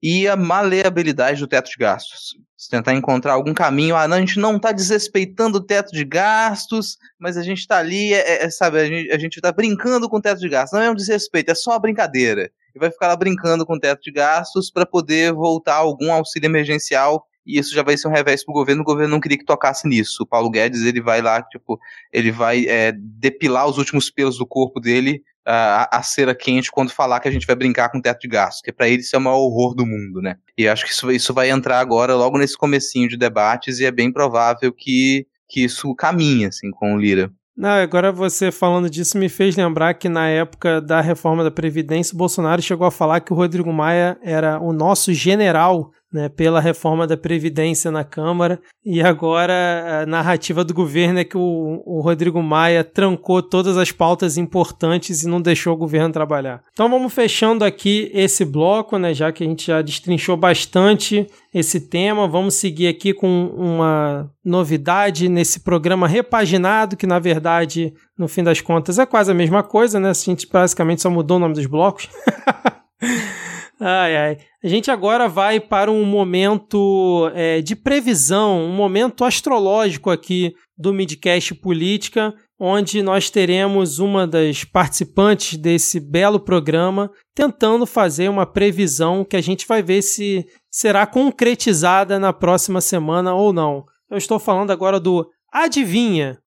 e a maleabilidade do teto de gastos. Se tentar encontrar algum caminho, ah, não, a gente não está desrespeitando o teto de gastos, mas a gente está ali, é, é, é, sabe, a gente está brincando com o teto de gastos. Não é um desrespeito, é só uma brincadeira. E vai ficar lá brincando com o teto de gastos para poder voltar algum auxílio emergencial e isso já vai ser um revés pro governo, o governo não queria que tocasse nisso. O Paulo Guedes, ele vai lá, tipo, ele vai é, depilar os últimos pelos do corpo dele a, a cera quente quando falar que a gente vai brincar com teto de gastos, que para ele isso é o maior horror do mundo, né? E acho que isso, isso vai entrar agora logo nesse comecinho de debates e é bem provável que, que isso caminhe, assim, com o Lira. Não, agora você falando disso me fez lembrar que na época da reforma da Previdência, o Bolsonaro chegou a falar que o Rodrigo Maia era o nosso general né, pela reforma da Previdência na Câmara, e agora a narrativa do governo é que o, o, Rodrigo Maia trancou todas as pautas importantes e não deixou o governo trabalhar. Então vamos fechando aqui esse bloco, né, já que a gente já destrinchou bastante esse tema, vamos seguir aqui com uma novidade nesse programa repaginado, que na verdade, no fim das contas, é quase a mesma coisa, né? A gente basicamente só mudou o nome dos blocos. *laughs* Ai, ai. A gente agora vai para um momento é, de previsão, um momento astrológico aqui do Midcast Política, onde nós teremos uma das participantes desse belo programa tentando fazer uma previsão que a gente vai ver se será concretizada na próxima semana ou não. Eu estou falando agora do Adivinha,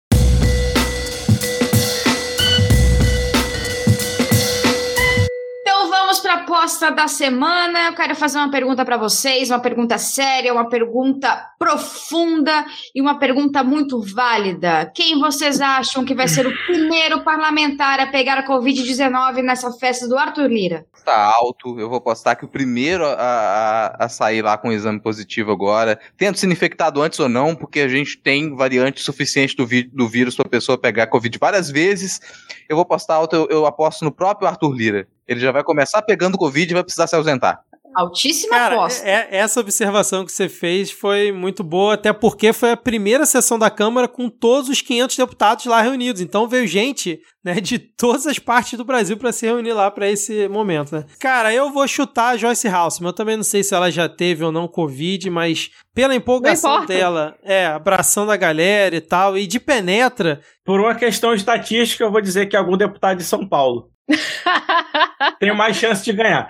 aposta da semana. Eu quero fazer uma pergunta para vocês, uma pergunta séria, uma pergunta profunda e uma pergunta muito válida. Quem vocês acham que vai ser o primeiro parlamentar a pegar a Covid-19 nessa festa do Arthur Lira? Tá alto. Eu vou postar que o primeiro a, a, a sair lá com o exame positivo agora, tendo sido infectado antes ou não, porque a gente tem variante suficiente do, do vírus para a pessoa pegar Covid várias vezes. Eu vou postar alto, eu, eu aposto no próprio Arthur Lira. Ele já vai começar pegando Covid e vai precisar se ausentar. Altíssima Cara, aposta. é- essa observação que você fez foi muito boa, até porque foi a primeira sessão da Câmara com todos os 500 deputados lá reunidos. Então veio gente né, de todas as partes do Brasil para se reunir lá para esse momento. Né? Cara, eu vou chutar a Joyce Halseman. Eu também não sei se ela já teve ou não Covid, mas pela empolgação dela, é, abraçando a galera e tal, e de penetra, Por uma questão estatística, eu vou dizer que é algum deputado de São Paulo. *laughs* Tenho mais chance de ganhar.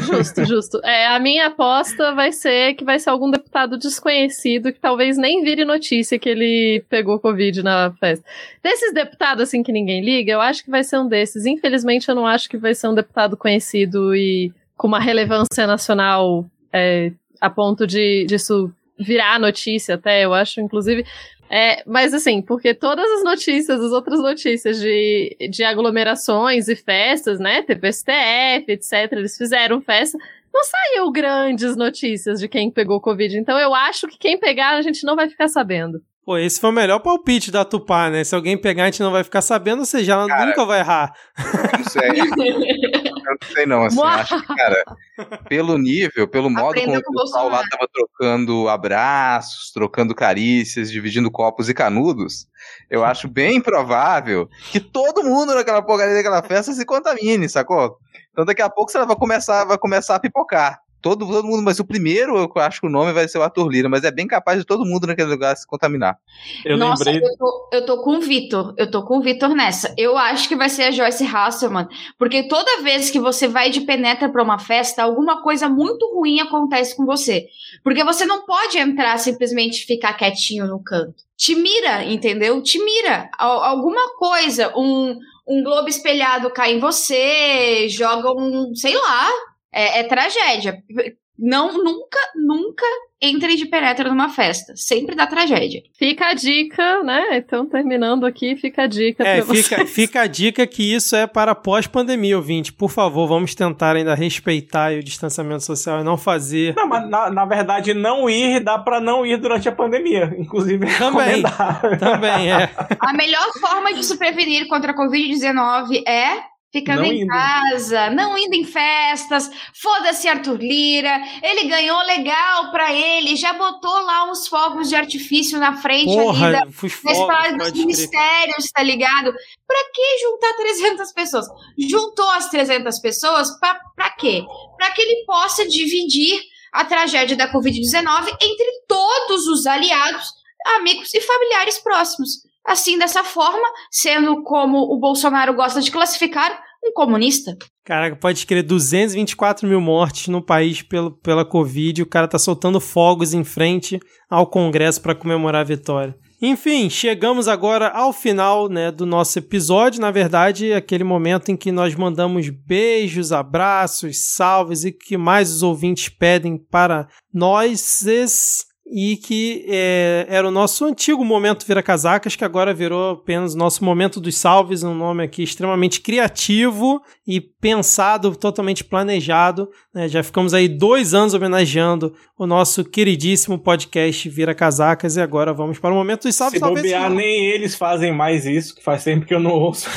Justo, justo. É, a minha aposta vai ser que vai ser algum deputado desconhecido que talvez nem vire notícia que ele pegou Covid na festa. Desses deputados, assim, que ninguém liga, eu acho que vai ser um desses. Infelizmente, eu não acho que vai ser um deputado conhecido e com uma relevância nacional é, a ponto de disso virar notícia até, eu acho, inclusive. É, mas assim, porque todas as notícias, as outras notícias de, de aglomerações e festas, né? Teve STF, etc. Eles fizeram festa. Não saiu grandes notícias de quem pegou Covid. Então eu acho que quem pegar a gente não vai ficar sabendo. Pô, esse foi o melhor palpite da Tupá, né? Se alguém pegar, a gente não vai ficar sabendo, ou seja, ela Cara, nunca vai errar. Sei. *laughs* Eu não sei não, assim, acho que, cara, pelo nível, pelo modo Aprendeu como com o pessoal lá tava trocando abraços, trocando carícias, dividindo copos e canudos, eu *laughs* acho bem provável que todo mundo naquela porcaria daquela festa se contamine, sacou? Então daqui a pouco você vai começar, vai começar a pipocar. Todo, todo mundo, mas o primeiro, eu acho que o nome vai ser o Arthur Lira, mas é bem capaz de todo mundo naquele lugar se contaminar. Eu Nossa, lembrei. eu, tô, eu tô com o Vitor. Eu tô com o Vitor nessa. Eu acho que vai ser a Joyce Hasselman. Porque toda vez que você vai de penetra pra uma festa, alguma coisa muito ruim acontece com você. Porque você não pode entrar simplesmente e ficar quietinho no canto. Te mira, entendeu? Te mira. Al- alguma coisa, um, um globo espelhado cai em você, joga um. sei lá. É, é tragédia. Não, nunca, nunca entre de penetra numa festa. Sempre dá tragédia. Fica a dica, né? Então, terminando aqui, fica a dica É, pra fica, vocês. fica a dica que isso é para pós-pandemia, ouvinte. Por favor, vamos tentar ainda respeitar o distanciamento social e não fazer. Não, mas na, na verdade, não ir dá pra não ir durante a pandemia. Inclusive, é Também. Também é. A melhor forma de se prevenir contra a Covid-19 é ficando Não em indo. casa, não indo em festas. Foda-se Arthur Lira. Ele ganhou legal pra ele, já botou lá uns fogos de artifício na frente ali da, Porra, fui praias dos ministérios, tá ligado? Pra que juntar *laughs* 300 pessoas? Juntou as 300 pessoas pra, pra quê? Pra que ele possa dividir a tragédia da Covid-19 entre todos os aliados, amigos e familiares próximos. Assim, dessa forma, sendo como o Bolsonaro gosta de classificar, um comunista. Caraca, pode crer, 224 mil mortes no país pelo, pela Covid. O cara tá soltando fogos em frente ao Congresso para comemorar a vitória. Enfim, chegamos agora ao final né, do nosso episódio. Na verdade, aquele momento em que nós mandamos beijos, abraços, salves e que mais os ouvintes pedem para nós. E que é, era o nosso antigo momento Vira Casacas, que agora virou apenas nosso momento dos salves, um nome aqui extremamente criativo e pensado, totalmente planejado. Né? Já ficamos aí dois anos homenageando o nosso queridíssimo podcast Vira Casacas e agora vamos para o momento dos salves. Se Talvez, bobear, nem eles fazem mais isso, que faz tempo que eu não ouço.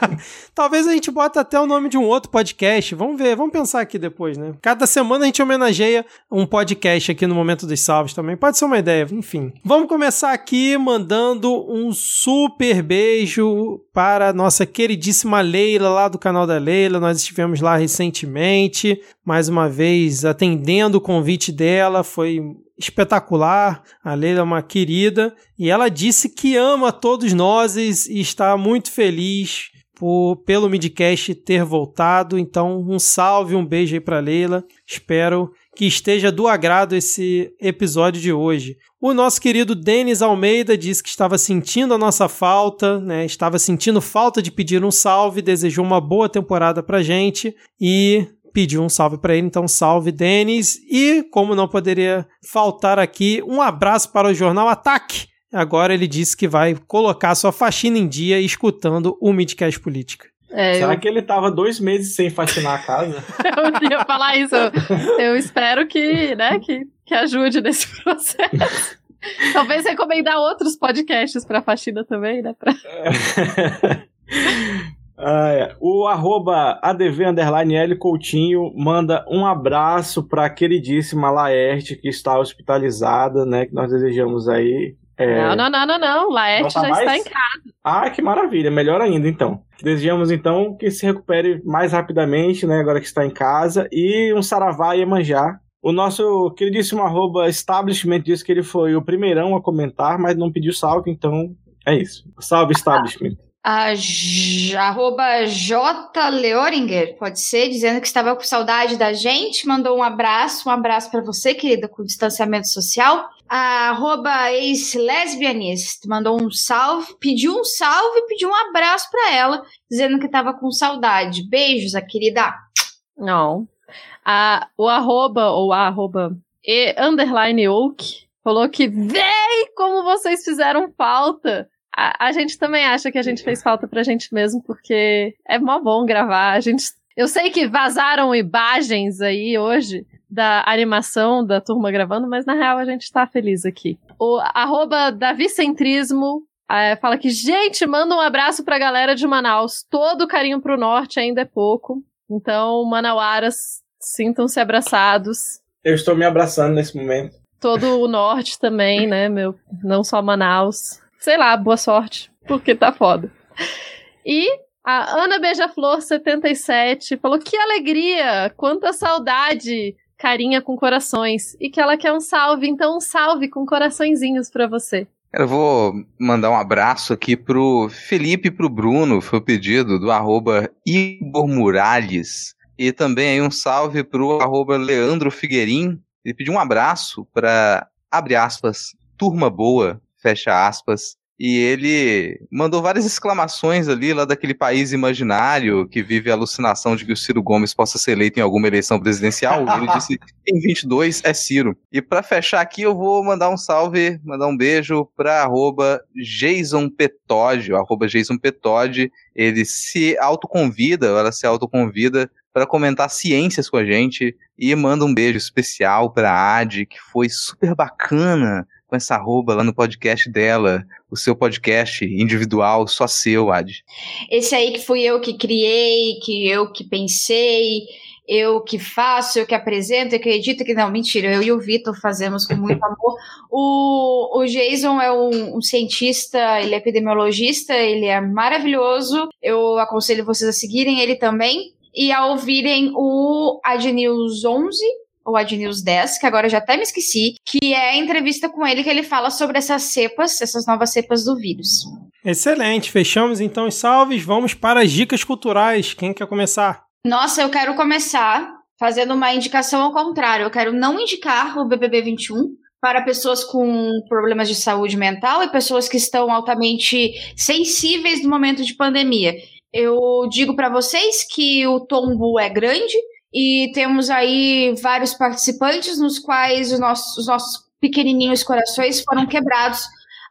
*laughs* talvez a gente bota até o nome de um outro podcast. Vamos ver, vamos pensar aqui depois, né? Cada semana a gente homenageia um podcast aqui no momento dos salves também. Pode ser uma ideia, enfim. Vamos começar aqui mandando um super beijo para a nossa queridíssima Leila, lá do canal da Leila. Nós estivemos lá recentemente, mais uma vez atendendo o convite dela, foi espetacular. A Leila é uma querida e ela disse que ama todos nós e está muito feliz por, pelo Midcast ter voltado. Então, um salve, um beijo aí para Leila. Espero que esteja do agrado esse episódio de hoje. O nosso querido Denis Almeida disse que estava sentindo a nossa falta, né? Estava sentindo falta de pedir um salve, desejou uma boa temporada pra gente e pediu um salve para ele, então salve Denis e como não poderia faltar aqui, um abraço para o jornal Ataque. Agora ele disse que vai colocar sua faxina em dia escutando o Midcast Política. É, Será eu, que ele tava dois meses sem faxinar a casa? *laughs* eu ia falar isso. Eu, espero que, né, que, que ajude nesse *laughs* processo. Talvez recomendar outros podcasts pra faxina também, né? Pra... *laughs* Ah, é. O arroba ADV underline L Coutinho manda um abraço para a queridíssima Laerte, que está hospitalizada, né? Que nós desejamos aí. é, Não, não, não, não, não. Laerte tá já está mais? em casa. Ah, que maravilha, melhor ainda então. Desejamos então que se recupere mais rapidamente, né? Agora que está em casa. E um saravá e manjar. O nosso queridíssimo arroba establishment disse que ele foi o primeirão a comentar, mas não pediu salve, então é isso. Salve establishment. A J- arroba J. Leoringer, pode ser, dizendo que estava com saudade da gente, mandou um abraço, um abraço para você, querida, com distanciamento social. A arroba ex-lesbianist mandou um salve, pediu um salve, pediu um abraço para ela, dizendo que estava com saudade. Beijos, a querida. Não. A, o arroba, ou a arroba, e underline oak, falou que vem como vocês fizeram falta. A, a gente também acha que a gente fez falta pra gente mesmo, porque é mó bom gravar. A gente, eu sei que vazaram imagens aí hoje da animação da turma gravando, mas na real a gente tá feliz aqui. O arroba Davicentrismo é, fala que, gente, manda um abraço pra galera de Manaus. Todo carinho pro norte ainda é pouco. Então, manauaras, sintam-se abraçados. Eu estou me abraçando nesse momento. Todo o norte também, né, meu? Não só Manaus. Sei lá, boa sorte, porque tá foda. E a Ana Beija-Flor 77 falou: que alegria! Quanta saudade! Carinha com corações. E que ela quer um salve, então um salve com coraçõezinhos pra você. Eu vou mandar um abraço aqui pro Felipe e pro Bruno, foi o pedido do arroba Igor Muralles. E também aí um salve pro arroba Leandro Figueirim. Ele pediu um abraço para, abre aspas, turma boa, fecha aspas. E ele mandou várias exclamações ali lá daquele país imaginário que vive a alucinação de que o Ciro Gomes possa ser eleito em alguma eleição presidencial. Ele disse *laughs* em 22 é Ciro. E pra fechar aqui, eu vou mandar um salve, mandar um beijo pra arroba Jason Petode, o arroba Jason Petode. Ele se autoconvida, ela se autoconvida para comentar ciências com a gente e manda um beijo especial pra Adi, que foi super bacana com essa arroba lá no podcast dela, o seu podcast individual, só seu, Adi. Esse aí que fui eu que criei, que eu que pensei, eu que faço, eu que apresento, eu que edito, que não, mentira, eu e o Vitor fazemos com muito *laughs* amor. O, o Jason é um, um cientista, ele é epidemiologista, ele é maravilhoso. Eu aconselho vocês a seguirem ele também e a ouvirem o Adnews 11 ou Adnews 10, que agora eu já até me esqueci, que é a entrevista com ele que ele fala sobre essas cepas, essas novas cepas do vírus. Excelente, fechamos então os salves, vamos para as dicas culturais. Quem quer começar? Nossa, eu quero começar fazendo uma indicação ao contrário. Eu quero não indicar o BBB 21 para pessoas com problemas de saúde mental e pessoas que estão altamente sensíveis no momento de pandemia. Eu digo para vocês que o tombo é grande e temos aí vários participantes nos quais os nossos, os nossos pequenininhos corações foram quebrados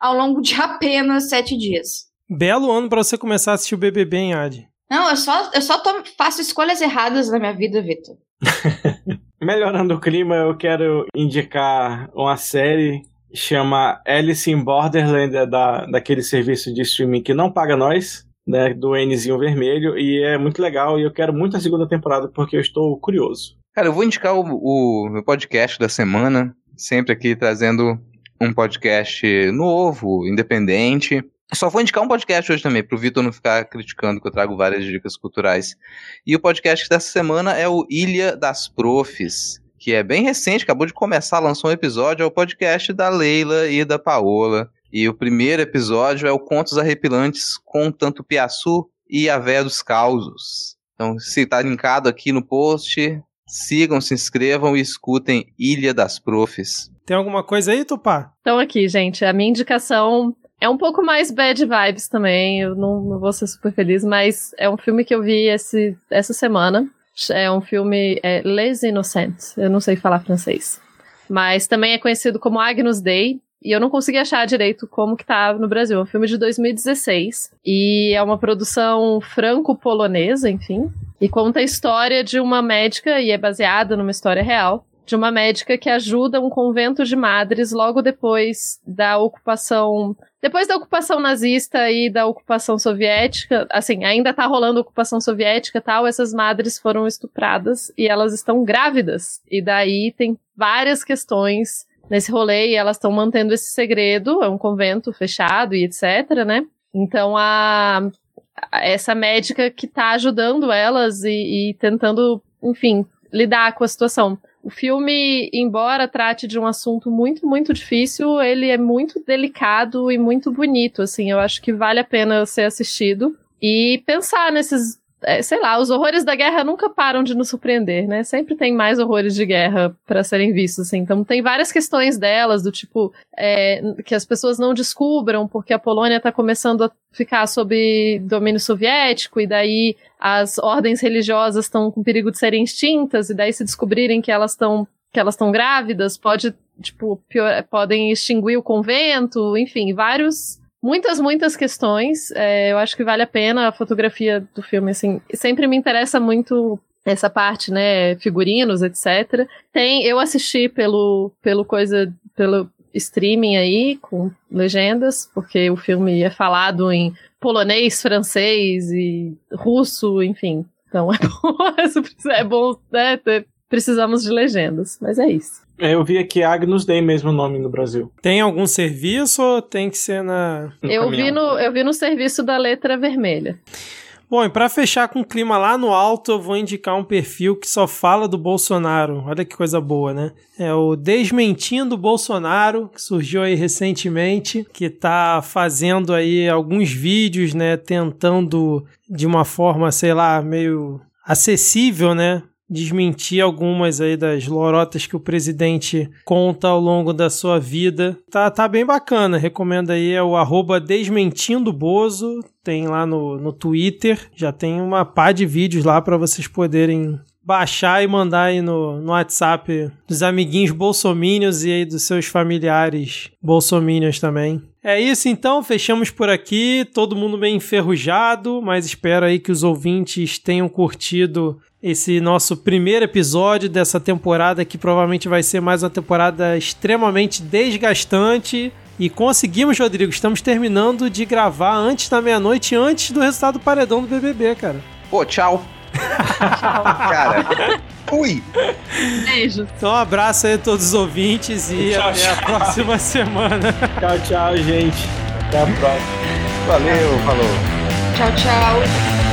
ao longo de *laughs* apenas sete dias. Belo ano para você começar a assistir o BBB, hein, Adi? Não, eu só, eu só tô- faço escolhas erradas na minha vida, Vitor. *laughs* Melhorando o clima, eu quero indicar uma série chama Alice in Borderland, é da, daquele serviço de streaming que não paga nós, né, do Nzinho vermelho, e é muito legal, e eu quero muito a segunda temporada porque eu estou curioso. Cara, eu vou indicar o, o meu podcast da semana, sempre aqui trazendo um podcast novo, independente. Só vou indicar um podcast hoje também, pro Vitor não ficar criticando que eu trago várias dicas culturais. E o podcast dessa semana é o Ilha das Profs, que é bem recente, acabou de começar, lançou um episódio, é o podcast da Leila e da Paola. E o primeiro episódio é o Contos Arrepilantes com Tanto Piaçu e a Véia dos Causos. Então, se tá linkado aqui no post, sigam, se inscrevam e escutem Ilha das Profs. Tem alguma coisa aí, Tupá? Então, aqui, gente, a minha indicação é um pouco mais bad vibes também. Eu não, não vou ser super feliz, mas é um filme que eu vi esse, essa semana. É um filme é, Les Innocents. Eu não sei falar francês. Mas também é conhecido como Agnus Dei. E eu não consegui achar direito como que tá no Brasil. É um filme de 2016. E é uma produção franco-polonesa, enfim. E conta a história de uma médica, e é baseada numa história real, de uma médica que ajuda um convento de madres logo depois da ocupação. Depois da ocupação nazista e da ocupação soviética, assim, ainda tá rolando a ocupação soviética tal, essas madres foram estupradas e elas estão grávidas. E daí tem várias questões nesse rolê e elas estão mantendo esse segredo, é um convento fechado e etc, né? Então a, essa médica que tá ajudando elas e, e tentando, enfim, lidar com a situação. O filme, embora trate de um assunto muito, muito difícil, ele é muito delicado e muito bonito, assim. Eu acho que vale a pena ser assistido e pensar nesses é, sei lá, os horrores da guerra nunca param de nos surpreender, né? Sempre tem mais horrores de guerra para serem vistos, assim. Então tem várias questões delas, do tipo, é, que as pessoas não descubram porque a Polônia tá começando a ficar sob domínio soviético, e daí as ordens religiosas estão com perigo de serem extintas, e daí se descobrirem que elas estão que elas estão grávidas, pode, tipo, pior, podem extinguir o convento, enfim, vários muitas, muitas questões. É, eu acho que vale a pena a fotografia do filme, assim. Sempre me interessa muito essa parte, né? Figurinos, etc. Tem, eu assisti pelo, pelo coisa, pelo streaming aí, com legendas, porque o filme é falado em polonês, francês e russo, enfim. Então é bom, *laughs* é bom né, ter, precisamos de legendas, mas é isso. É, eu vi aqui Agnus Dei mesmo o nome no Brasil. Tem algum serviço ou tem que ser na. No eu, vi no, eu vi no serviço da letra vermelha. Bom, e para fechar com o clima lá no alto, eu vou indicar um perfil que só fala do Bolsonaro. Olha que coisa boa, né? É o Desmentindo Bolsonaro, que surgiu aí recentemente, que tá fazendo aí alguns vídeos, né, tentando de uma forma, sei lá, meio acessível, né, desmentir algumas aí das lorotas que o presidente conta ao longo da sua vida. Tá, tá bem bacana, recomendo aí, é o arroba desmentindo Bozo, tem lá no, no Twitter, já tem uma pá de vídeos lá para vocês poderem baixar e mandar aí no, no WhatsApp dos amiguinhos bolsomínios e aí dos seus familiares bolsomínios também. É isso então, fechamos por aqui, todo mundo bem enferrujado, mas espero aí que os ouvintes tenham curtido esse nosso primeiro episódio dessa temporada, que provavelmente vai ser mais uma temporada extremamente desgastante. E conseguimos, Rodrigo, estamos terminando de gravar antes da meia-noite, antes do resultado do paredão do BBB, cara. Pô, tchau. tchau, *laughs* cara. Fui. Beijo. Então, um abraço aí a todos os ouvintes e tchau, até tchau. a próxima semana. *laughs* Tchau, tchau, gente. Até a próxima. Valeu, falou. Tchau, tchau.